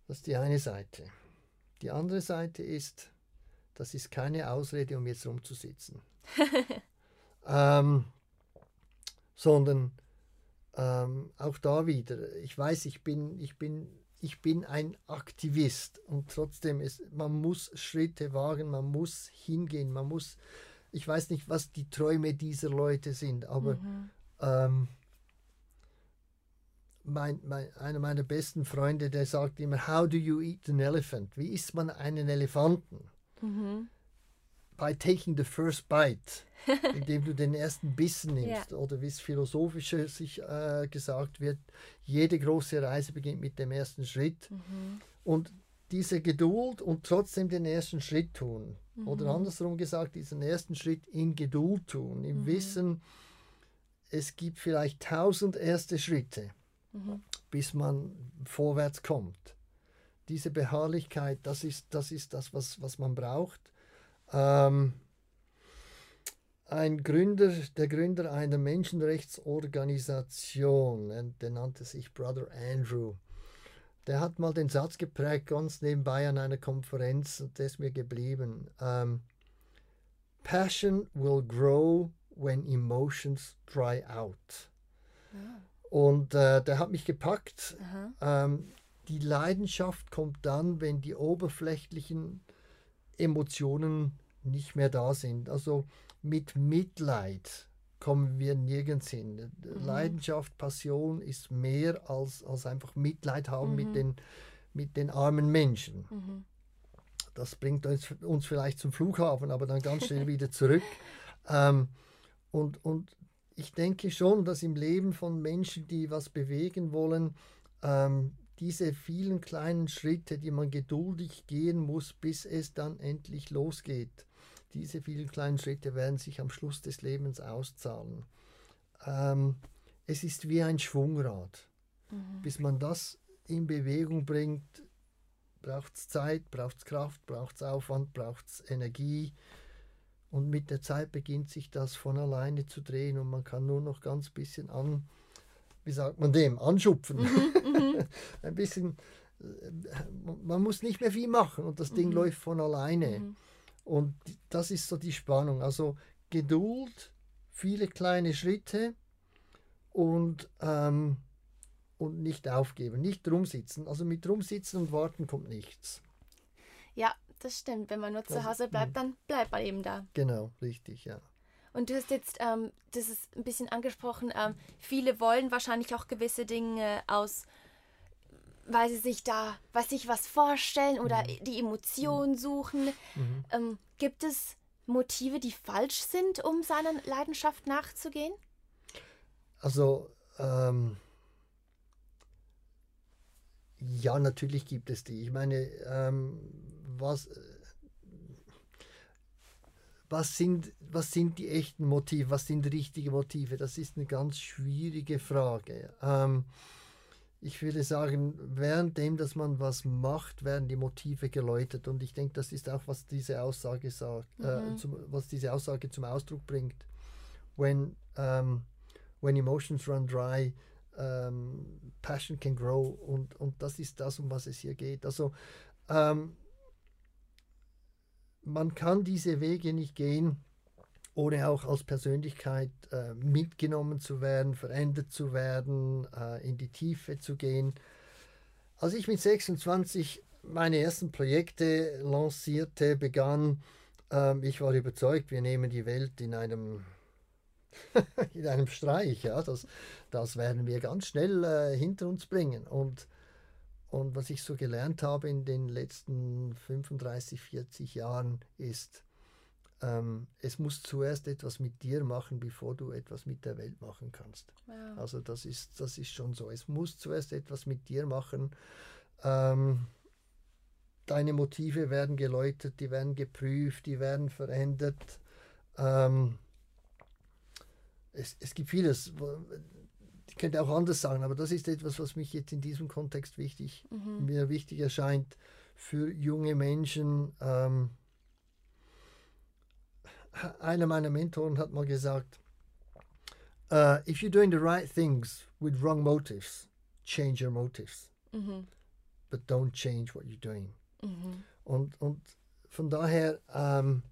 Das ist die eine Seite. Die andere Seite ist, das ist keine Ausrede, um jetzt rumzusitzen. ähm, sondern ähm, auch da wieder, ich weiß, ich bin, ich bin ich bin ein Aktivist und trotzdem ist, man muss Schritte wagen, man muss hingehen, man muss, ich weiß nicht, was die Träume dieser Leute sind, aber mhm. ähm, mein, mein, einer meiner besten Freunde, der sagt immer, how do you eat an elephant? Wie isst man einen Elefanten? Mhm by taking the first bite, indem du den ersten Bissen nimmst. Ja. Oder wie es philosophisch sich äh, gesagt wird, jede große Reise beginnt mit dem ersten Schritt. Mhm. Und diese Geduld und trotzdem den ersten Schritt tun. Mhm. Oder andersrum gesagt, diesen ersten Schritt in Geduld tun, im mhm. Wissen, es gibt vielleicht tausend erste Schritte, mhm. bis man vorwärts kommt. Diese Beharrlichkeit, das ist das, ist das was, was man braucht. Ähm, ein Gründer, der Gründer einer Menschenrechtsorganisation, der nannte sich Brother Andrew, der hat mal den Satz geprägt, ganz nebenbei an einer Konferenz, und der ist mir geblieben. Ähm, Passion will grow when emotions dry out. Ja. Und äh, der hat mich gepackt. Ähm, die Leidenschaft kommt dann, wenn die oberflächlichen Emotionen nicht mehr da sind. Also mit Mitleid kommen wir nirgends hin. Mhm. Leidenschaft, Passion ist mehr als, als einfach Mitleid haben mhm. mit, den, mit den armen Menschen. Mhm. Das bringt uns, uns vielleicht zum Flughafen, aber dann ganz schnell wieder zurück. Ähm, und, und ich denke schon, dass im Leben von Menschen, die was bewegen wollen, ähm, diese vielen kleinen Schritte, die man geduldig gehen muss, bis es dann endlich losgeht, diese vielen kleinen Schritte werden sich am Schluss des Lebens auszahlen. Ähm, es ist wie ein Schwungrad. Mhm. Bis man das in Bewegung bringt, braucht es Zeit, braucht es Kraft, braucht es Aufwand, braucht es Energie. Und mit der Zeit beginnt sich das von alleine zu drehen und man kann nur noch ganz bisschen an, wie sagt man dem, anschupfen. Mhm, mhm. ein bisschen, äh, man muss nicht mehr viel machen und das Ding mhm. läuft von alleine. Mhm. Und das ist so die Spannung. Also Geduld, viele kleine Schritte und, ähm, und nicht aufgeben, nicht rumsitzen. Also mit rumsitzen und warten kommt nichts. Ja, das stimmt. Wenn man nur zu Hause bleibt, mhm. dann bleibt man eben da. Genau, richtig, ja. Und du hast jetzt, ähm, das ist ein bisschen angesprochen, ähm, viele wollen wahrscheinlich auch gewisse Dinge aus, weil sie sich da, was sich was vorstellen oder mhm. die Emotionen mhm. suchen. Mhm. Ähm, gibt es Motive, die falsch sind, um seiner Leidenschaft nachzugehen? Also, ähm, ja, natürlich gibt es die. Ich meine, ähm, was, was, sind, was sind die echten Motive, was sind richtige Motive? Das ist eine ganz schwierige Frage. Ähm, ich würde sagen, währenddem, dass man was macht, werden die Motive geläutet. Und ich denke, das ist auch, was diese Aussage sagt, äh, mhm. äh, zum, was diese Aussage zum Ausdruck bringt. When, um, when emotions run dry, um, passion can grow. Und, und das ist das, um was es hier geht. Also ähm, man kann diese Wege nicht gehen, ohne auch als Persönlichkeit äh, mitgenommen zu werden, verändert zu werden, äh, in die Tiefe zu gehen. Als ich mit 26 meine ersten Projekte lancierte, begann, äh, ich war überzeugt, wir nehmen die Welt in einem in einem Streich, ja, das, das werden wir ganz schnell äh, hinter uns bringen. Und, und was ich so gelernt habe in den letzten 35, 40 Jahren ist, ähm, es muss zuerst etwas mit dir machen, bevor du etwas mit der Welt machen kannst. Wow. Also das ist, das ist schon so. Es muss zuerst etwas mit dir machen. Ähm, deine Motive werden geläutert, die werden geprüft, die werden verändert. Ähm, es, es gibt vieles, ich könnte auch anders sagen, aber das ist etwas, was mich jetzt in diesem Kontext wichtig, mhm. mir wichtig erscheint für junge Menschen. Ähm, einer meiner Mentoren hat mal gesagt, uh, if you're doing the right things with wrong motives, change your motives. Mhm. But don't change what you're doing. Mhm. Und, und von daher, ähm,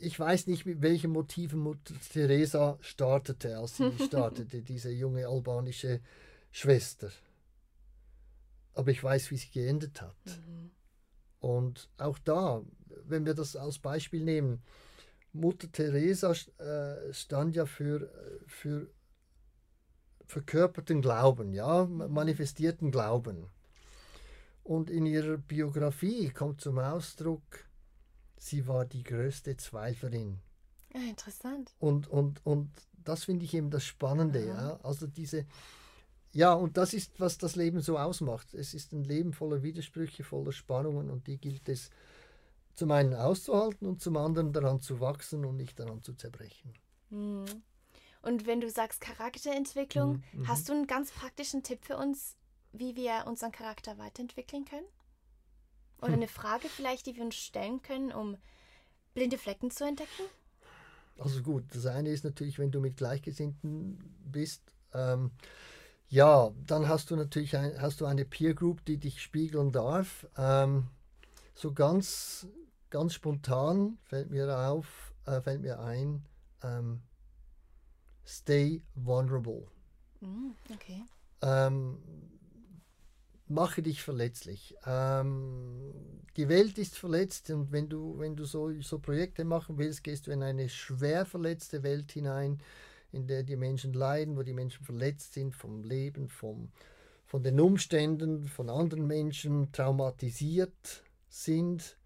ich weiß nicht, mit welchen Motiven Mutter Teresa startete, als sie startete, diese junge albanische Schwester. Aber ich weiß, wie sie geendet hat. Mhm. Und auch da, wenn wir das als Beispiel nehmen, Mutter Teresa äh, stand ja für, für verkörperten Glauben, ja, mhm. manifestierten Glauben. Und in ihrer Biografie kommt zum Ausdruck, sie war die größte Zweiflerin. Ja, interessant. Und, und, und das finde ich eben das Spannende, ja. Also diese, ja, und das ist, was das Leben so ausmacht. Es ist ein Leben voller Widersprüche, voller Spannungen und die gilt es zum einen auszuhalten und zum anderen daran zu wachsen und nicht daran zu zerbrechen. Mhm. Und wenn du sagst Charakterentwicklung, mhm, mhm. hast du einen ganz praktischen Tipp für uns, wie wir unseren Charakter weiterentwickeln können? Oder eine Frage vielleicht, die wir uns stellen können, um blinde Flecken zu entdecken? Also gut, das eine ist natürlich, wenn du mit Gleichgesinnten bist, ähm, Ja, dann hast du natürlich ein, hast du eine Peer Group, die dich spiegeln darf. Ähm, so ganz, ganz spontan fällt mir auf, äh, fällt mir ein, ähm, stay vulnerable. Mm, okay. Mache dich verletzlich. Ähm, die Welt ist verletzt und wenn du, wenn du so, so Projekte machen willst, gehst du in eine schwer verletzte Welt hinein in der die Menschen leiden, wo die Menschen verletzt sind vom Leben, vom, von den Umständen, von anderen Menschen, traumatisiert sind.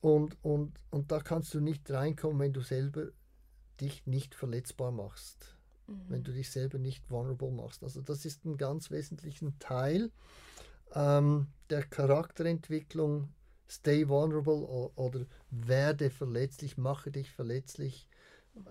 Und, und, und da kannst du nicht reinkommen, wenn du selber dich nicht verletzbar machst, mhm. wenn du dich selber nicht vulnerable machst. Also das ist ein ganz wesentlicher Teil ähm, der Charakterentwicklung. Stay vulnerable oder werde verletzlich, mache dich verletzlich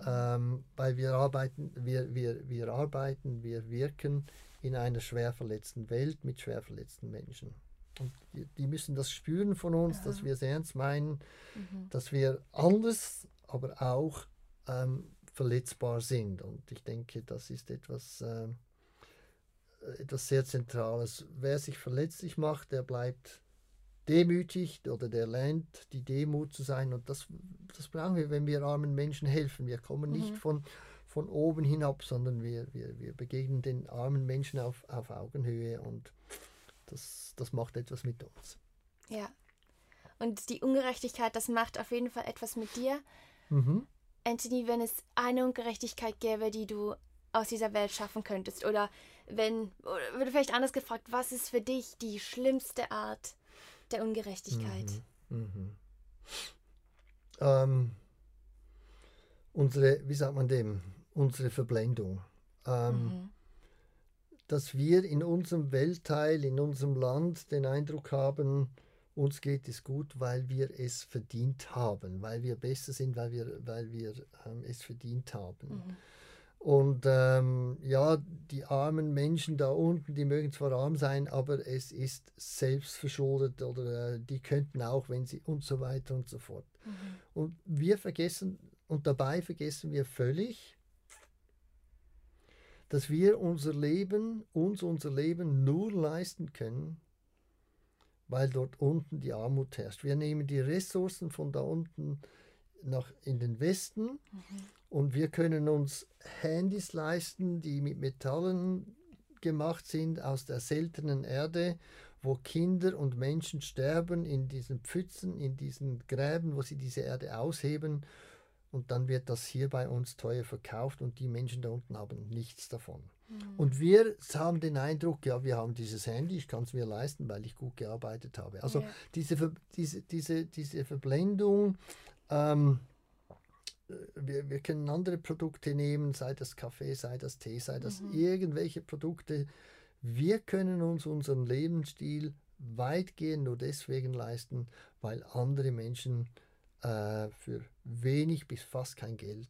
ähm, weil wir arbeiten, wir, wir, wir arbeiten, wir wirken in einer schwer verletzten Welt mit schwer verletzten Menschen. Und die, die müssen das spüren von uns, ja. dass wir es ernst meinen, mhm. dass wir anders, aber auch ähm, verletzbar sind. Und ich denke, das ist etwas, äh, etwas sehr Zentrales. Wer sich verletzlich macht, der bleibt demütigt oder der lernt, die Demut zu sein. Und das, das brauchen wir, wenn wir armen Menschen helfen. Wir kommen mhm. nicht von, von oben hinab, sondern wir, wir, wir begegnen den armen Menschen auf, auf Augenhöhe und das, das macht etwas mit uns. Ja. Und die Ungerechtigkeit, das macht auf jeden Fall etwas mit dir. Mhm. Anthony, wenn es eine Ungerechtigkeit gäbe, die du aus dieser Welt schaffen könntest, oder wenn, oder vielleicht anders gefragt, was ist für dich die schlimmste Art der Ungerechtigkeit. Mhm. Mhm. Ähm, unsere, wie sagt man dem, unsere Verblendung. Ähm, mhm. Dass wir in unserem Weltteil, in unserem Land den Eindruck haben, uns geht es gut, weil wir es verdient haben, weil wir besser sind, weil wir, weil wir ähm, es verdient haben. Mhm. Und ähm, ja, die armen Menschen da unten, die mögen zwar arm sein, aber es ist selbstverschuldet oder äh, die könnten auch, wenn sie und so weiter und so fort. Mhm. Und wir vergessen, und dabei vergessen wir völlig, dass wir unser Leben, uns unser Leben nur leisten können, weil dort unten die Armut herrscht. Wir nehmen die Ressourcen von da unten nach in den Westen mhm. und wir können uns Handys leisten, die mit Metallen gemacht sind aus der seltenen Erde, wo Kinder und Menschen sterben in diesen Pfützen, in diesen Gräben, wo sie diese Erde ausheben und dann wird das hier bei uns teuer verkauft und die Menschen da unten haben nichts davon. Mhm. Und wir haben den Eindruck, ja, wir haben dieses Handy, ich kann es mir leisten, weil ich gut gearbeitet habe. Also ja. diese, diese, diese, diese Verblendung ähm, wir, wir können andere Produkte nehmen, sei das Kaffee, sei das Tee, sei das mhm. irgendwelche Produkte. Wir können uns unseren Lebensstil weitgehend nur deswegen leisten, weil andere Menschen äh, für wenig bis fast kein Geld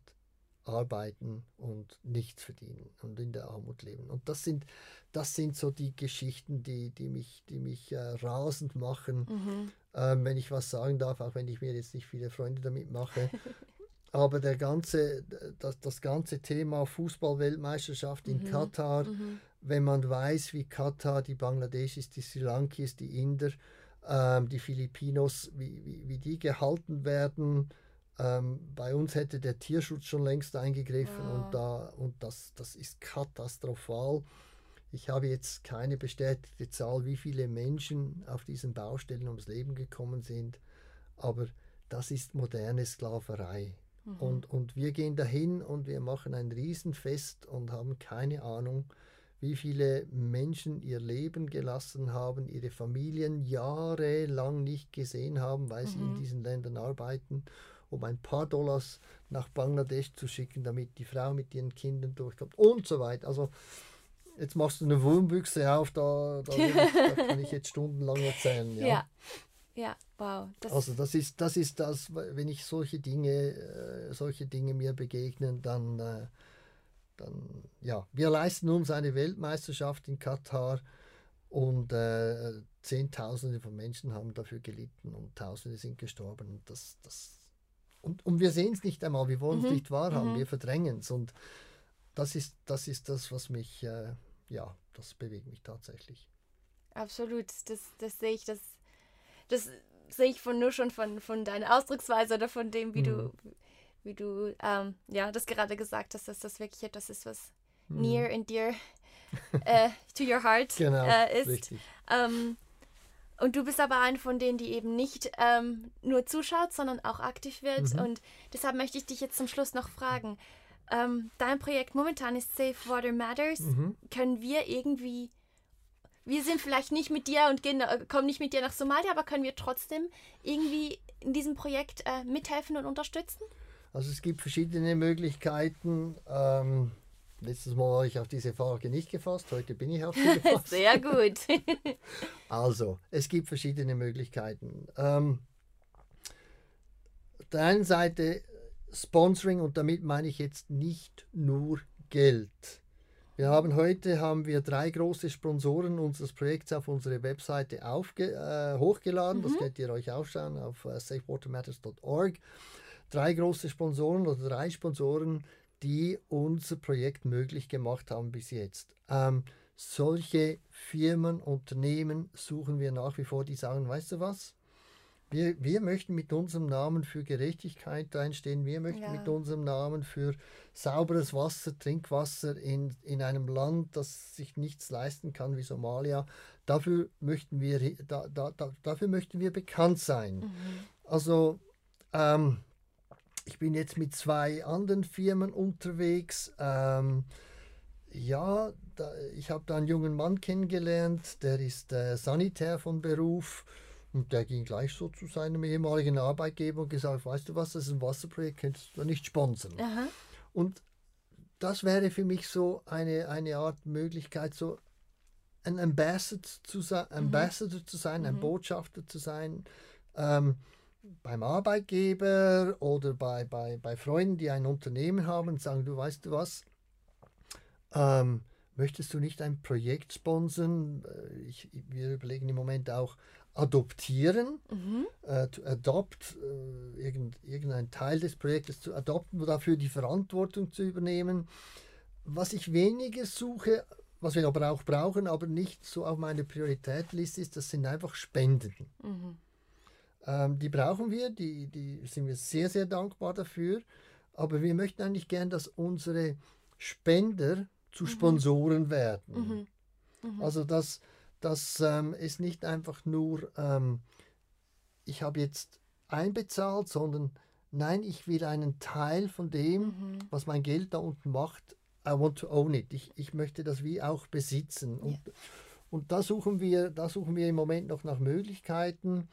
arbeiten und nichts verdienen und in der Armut leben. Und das sind, das sind so die Geschichten, die, die mich, die mich äh, rasend machen, mhm. ähm, wenn ich was sagen darf, auch wenn ich mir jetzt nicht viele Freunde damit mache. Aber der ganze, das, das ganze Thema Fußball-Weltmeisterschaft in mhm. Katar, mhm. wenn man weiß, wie Katar, die Bangladeschis, die Sri Lankis, die Inder, ähm, die Filipinos, wie, wie, wie die gehalten werden, ähm, bei uns hätte der Tierschutz schon längst eingegriffen ja. und, da, und das, das ist katastrophal. Ich habe jetzt keine bestätigte Zahl, wie viele Menschen auf diesen Baustellen ums Leben gekommen sind, aber das ist moderne Sklaverei. Mhm. Und, und wir gehen dahin und wir machen ein Riesenfest und haben keine Ahnung, wie viele Menschen ihr Leben gelassen haben, ihre Familien jahrelang nicht gesehen haben, weil mhm. sie in mhm. diesen Ländern arbeiten um ein paar Dollars nach Bangladesch zu schicken, damit die Frau mit ihren Kindern durchkommt und so weiter. Also jetzt machst du eine Wurmbüchse auf, da, da, ich, da kann ich jetzt stundenlang erzählen. Ja, ja, ja wow. Das also das ist, das ist das, wenn ich solche Dinge, äh, solche Dinge mir begegnen, dann, äh, dann, ja, wir leisten uns eine Weltmeisterschaft in Katar und äh, Zehntausende von Menschen haben dafür gelitten und Tausende sind gestorben. Das, das, und, und wir sehen es nicht einmal, wir wollen es mhm. nicht wahrhaben, mhm. wir verdrängen es. Und das ist, das ist das, was mich, äh, ja, das bewegt mich tatsächlich. Absolut, das, das sehe ich, das, das sehe ich von nur schon von, von deiner Ausdrucksweise oder von dem, wie mhm. du, wie du ähm, ja, das gerade gesagt hast, dass das wirklich etwas ist, was mhm. near and dear äh, to your heart genau, äh, ist. Ähm, und du bist aber ein von denen, die eben nicht ähm, nur zuschaut, sondern auch aktiv wird. Mhm. Und deshalb möchte ich dich jetzt zum Schluss noch fragen. Ähm, dein Projekt momentan ist Safe Water Matters. Mhm. Können wir irgendwie, wir sind vielleicht nicht mit dir und gehen, äh, kommen nicht mit dir nach Somalia, aber können wir trotzdem irgendwie in diesem Projekt äh, mithelfen und unterstützen? Also es gibt verschiedene Möglichkeiten. Ähm, letztes Mal war ich auf diese Frage nicht gefasst, heute bin ich auf sie gefasst. Sehr gut. also, es gibt verschiedene Möglichkeiten. Ähm, auf der einen Seite Sponsoring und damit meine ich jetzt nicht nur Geld. Wir haben heute haben wir drei große Sponsoren unseres Projekts auf unsere Webseite aufge, äh, hochgeladen. Mhm. Das könnt ihr euch aufschauen auf äh, safewatermatters.org. Drei große Sponsoren oder drei Sponsoren, die unser Projekt möglich gemacht haben bis jetzt. Ähm, solche Firmen, Unternehmen suchen wir nach wie vor, die sagen, weißt du was? Wir, wir möchten mit unserem Namen für Gerechtigkeit einstehen. Wir möchten ja. mit unserem Namen für sauberes Wasser, Trinkwasser in, in einem Land, das sich nichts leisten kann wie Somalia. Dafür möchten wir, da, da, da, dafür möchten wir bekannt sein. Mhm. Also ähm, ich bin jetzt mit zwei anderen Firmen unterwegs. Ähm, ja, da, ich habe da einen jungen Mann kennengelernt, der ist äh, Sanitär von Beruf und der ging gleich so zu seinem ehemaligen Arbeitgeber und gesagt, weißt du was, das ist ein Wasserprojekt, könntest du nicht sponsern. Aha. Und das wäre für mich so eine, eine Art Möglichkeit, so ein Ambassador zu sein, mhm. Ambassador zu sein, mhm. ein Botschafter zu sein, ähm, beim Arbeitgeber oder bei, bei, bei Freunden, die ein Unternehmen haben und sagen, du weißt du was, ähm, möchtest du nicht ein Projekt sponsern? Äh, ich, wir überlegen im Moment auch, adoptieren, mhm. äh, to adopt, äh, irgend, irgendein Teil des Projektes zu adopten, dafür die Verantwortung zu übernehmen. Was ich weniger suche, was wir aber auch brauchen, aber nicht so auf meiner Prioritätliste ist, das sind einfach Spenden. Mhm. Ähm, die brauchen wir, die, die sind wir sehr, sehr dankbar dafür. Aber wir möchten eigentlich gern, dass unsere Spender zu mhm. Sponsoren werden. Mhm. mhm. Also dass das ähm, ist nicht einfach nur, ähm, ich habe jetzt einbezahlt, sondern nein, ich will einen Teil von dem, mhm. was mein Geld da unten macht, I want to own it. Ich, ich möchte das wie auch besitzen. Und, yeah. und da, suchen wir, da suchen wir im Moment noch nach Möglichkeiten.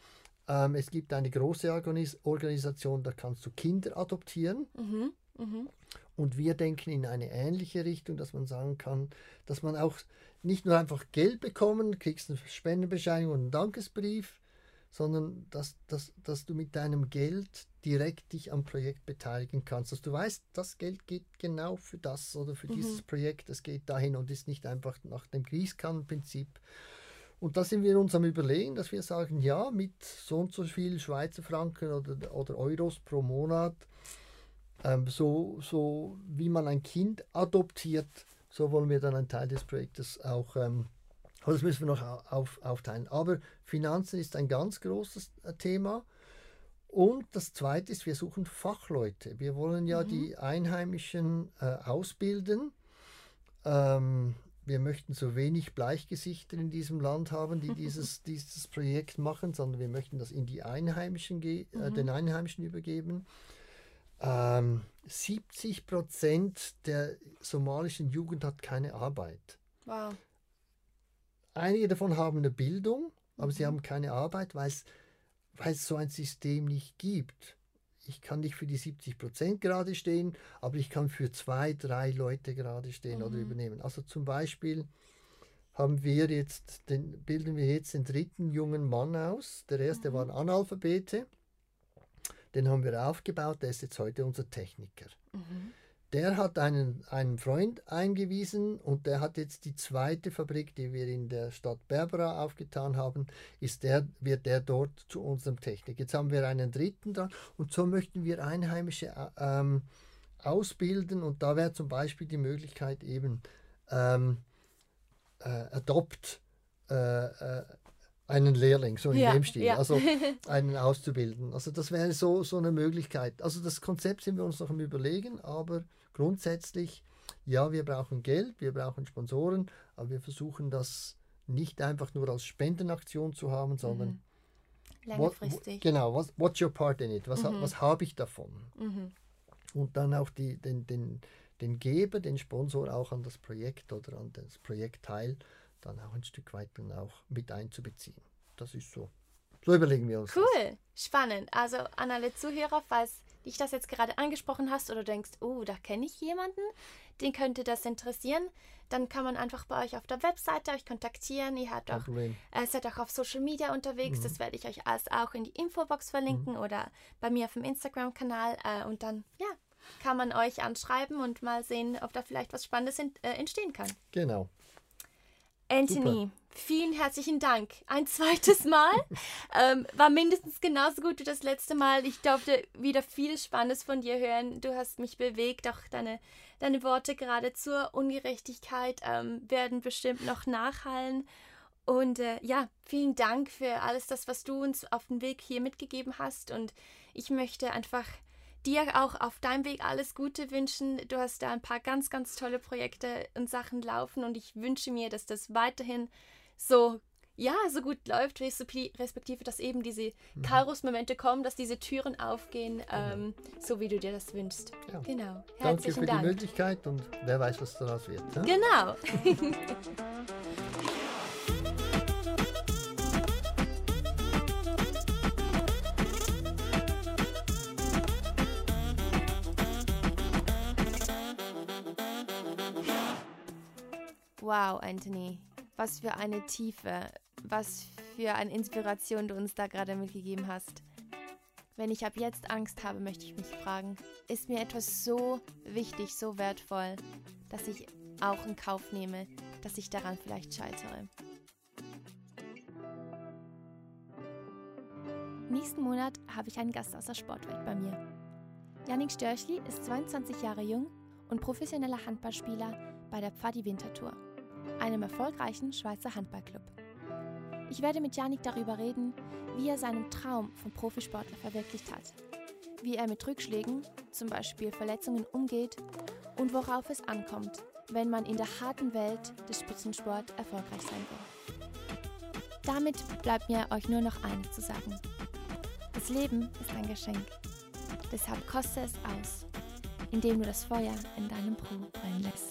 Ähm, es gibt eine große Organis Organisation, da kannst du Kinder adoptieren. Mhm. Mhm. Und wir denken in eine ähnliche Richtung, dass man sagen kann, dass man auch nicht nur einfach Geld bekommen, kriegst eine Spendenbescheinigung und einen Dankesbrief, sondern dass, dass, dass du mit deinem Geld direkt dich am Projekt beteiligen kannst. Dass du weißt, das Geld geht genau für das oder für mhm. dieses Projekt, es geht dahin und ist nicht einfach nach dem Gießkannenprinzip. Und da sind wir uns am Überlegen, dass wir sagen, ja, mit so und so viel Schweizer Franken oder, oder Euros pro Monat, ähm, so, so wie man ein Kind adoptiert, so wollen wir dann einen Teil des Projektes auch, ähm, das müssen wir noch auf, aufteilen. Aber Finanzen ist ein ganz großes äh, Thema. Und das Zweite ist, wir suchen Fachleute. Wir wollen ja mhm. die Einheimischen äh, ausbilden. Ähm, wir möchten so wenig Bleichgesichter in diesem Land haben, die dieses, dieses Projekt machen, sondern wir möchten das in die Einheimischen, äh, mhm. den Einheimischen übergeben. Ähm, 70 Prozent der somalischen Jugend hat keine Arbeit. Wow. Einige davon haben eine Bildung, aber mhm. sie haben keine Arbeit, weil es so ein System nicht gibt. Ich kann nicht für die 70 Prozent gerade stehen, aber ich kann für zwei, drei Leute gerade stehen mhm. oder übernehmen. Also zum Beispiel haben wir jetzt den, bilden wir jetzt den dritten jungen Mann aus. Der erste mhm. war ein Analphabete den haben wir aufgebaut, der ist jetzt heute unser Techniker. Mhm. Der hat einen, einen Freund eingewiesen und der hat jetzt die zweite Fabrik, die wir in der Stadt Berbera aufgetan haben, ist der, wird der dort zu unserem Techniker. Jetzt haben wir einen dritten dran und so möchten wir Einheimische äh, ähm, ausbilden und da wäre zum Beispiel die Möglichkeit eben, ähm, äh, adopt äh, äh, einen Lehrling, so in Ja, dem Stil, ja. also einen auszubilden. Also das wäre so, so eine Möglichkeit. Also das Konzept sind wir uns noch am Überlegen, aber grundsätzlich, ja, wir brauchen Geld, wir brauchen Sponsoren, aber wir versuchen das nicht einfach nur als Spendenaktion zu haben, sondern Mhm. what- Längerfristig. genau, was, what's your part in it? Was, Mhm. was habe ich davon? Mhm. Und dann auch die, den, den, den Geber, den Sponsor auch an das Projekt oder an das Projektteil dann auch ein Stück weit dann auch mit einzubeziehen. Das ist so. So überlegen wir uns. das. Cool, spannend. Also an alle Zuhörer, falls dich das jetzt gerade angesprochen hast oder denkst, oh, da kenne ich jemanden, den könnte das interessieren, dann kann man einfach bei euch auf der Webseite euch kontaktieren. Ihr habt auch, äh, seid auch auf Social Media unterwegs. Mhm. Das werde ich euch alles auch in die Infobox verlinken oder bei mir auf dem Instagram-Kanal. Äh, und dann, ja, kann man euch anschreiben und mal sehen, ob da vielleicht was Spannendes ent- äh, entstehen kann. Genau. Anthony, vielen herzlichen Dank. Ein zweites Mal. ähm, war mindestens genauso gut wie das letzte Mal. Ich durfte wieder viel Spannendes von dir hören. Du hast mich bewegt. Auch deine, deine Worte gerade zur Ungerechtigkeit ähm, werden bestimmt noch nachhallen. Und äh, ja, vielen Dank für alles das, was du uns auf dem Weg hier mitgegeben hast. Und ich möchte einfach dir auch auf deinem Weg alles Gute wünschen. Du hast da ein paar ganz, ganz tolle Projekte und Sachen laufen und ich wünsche mir, dass das weiterhin so, ja, so gut läuft, respekti- respektive, dass eben diese Kairos-Momente kommen, dass diese Türen aufgehen, ähm, so wie du dir das wünschst. Ja. Genau. Danke Herzlichen für die Dank. Möglichkeit und wer weiß, was daraus wird. ne? Genau. Wow, Anthony. Was für eine Tiefe, was für eine Inspiration du uns da gerade mitgegeben hast. Wenn ich ab jetzt Angst habe, möchte ich mich fragen, ist mir etwas so wichtig, so wertvoll, dass ich auch in Kauf nehme, dass ich daran vielleicht scheitere. Nächsten Monat habe ich einen Gast aus der Sportwelt bei mir. Yannick Störchli ist 22 Jahre jung und professioneller Handballspieler bei der Pfadi Winterthur, einem erfolgreichen Schweizer Handballclub. Ich werde mit Yannick darüber reden, wie er seinen Traum vom Profisportler verwirklicht hat, wie er mit Rückschlägen, zum Beispiel Verletzungen, umgeht und worauf es ankommt, wenn man in der harten Welt des Spitzensport erfolgreich sein will. Damit bleibt mir euch nur noch eines zu sagen. Das Leben ist ein Geschenk. Deshalb koste es aus, indem du das Feuer in deinem Brot brennen lässt.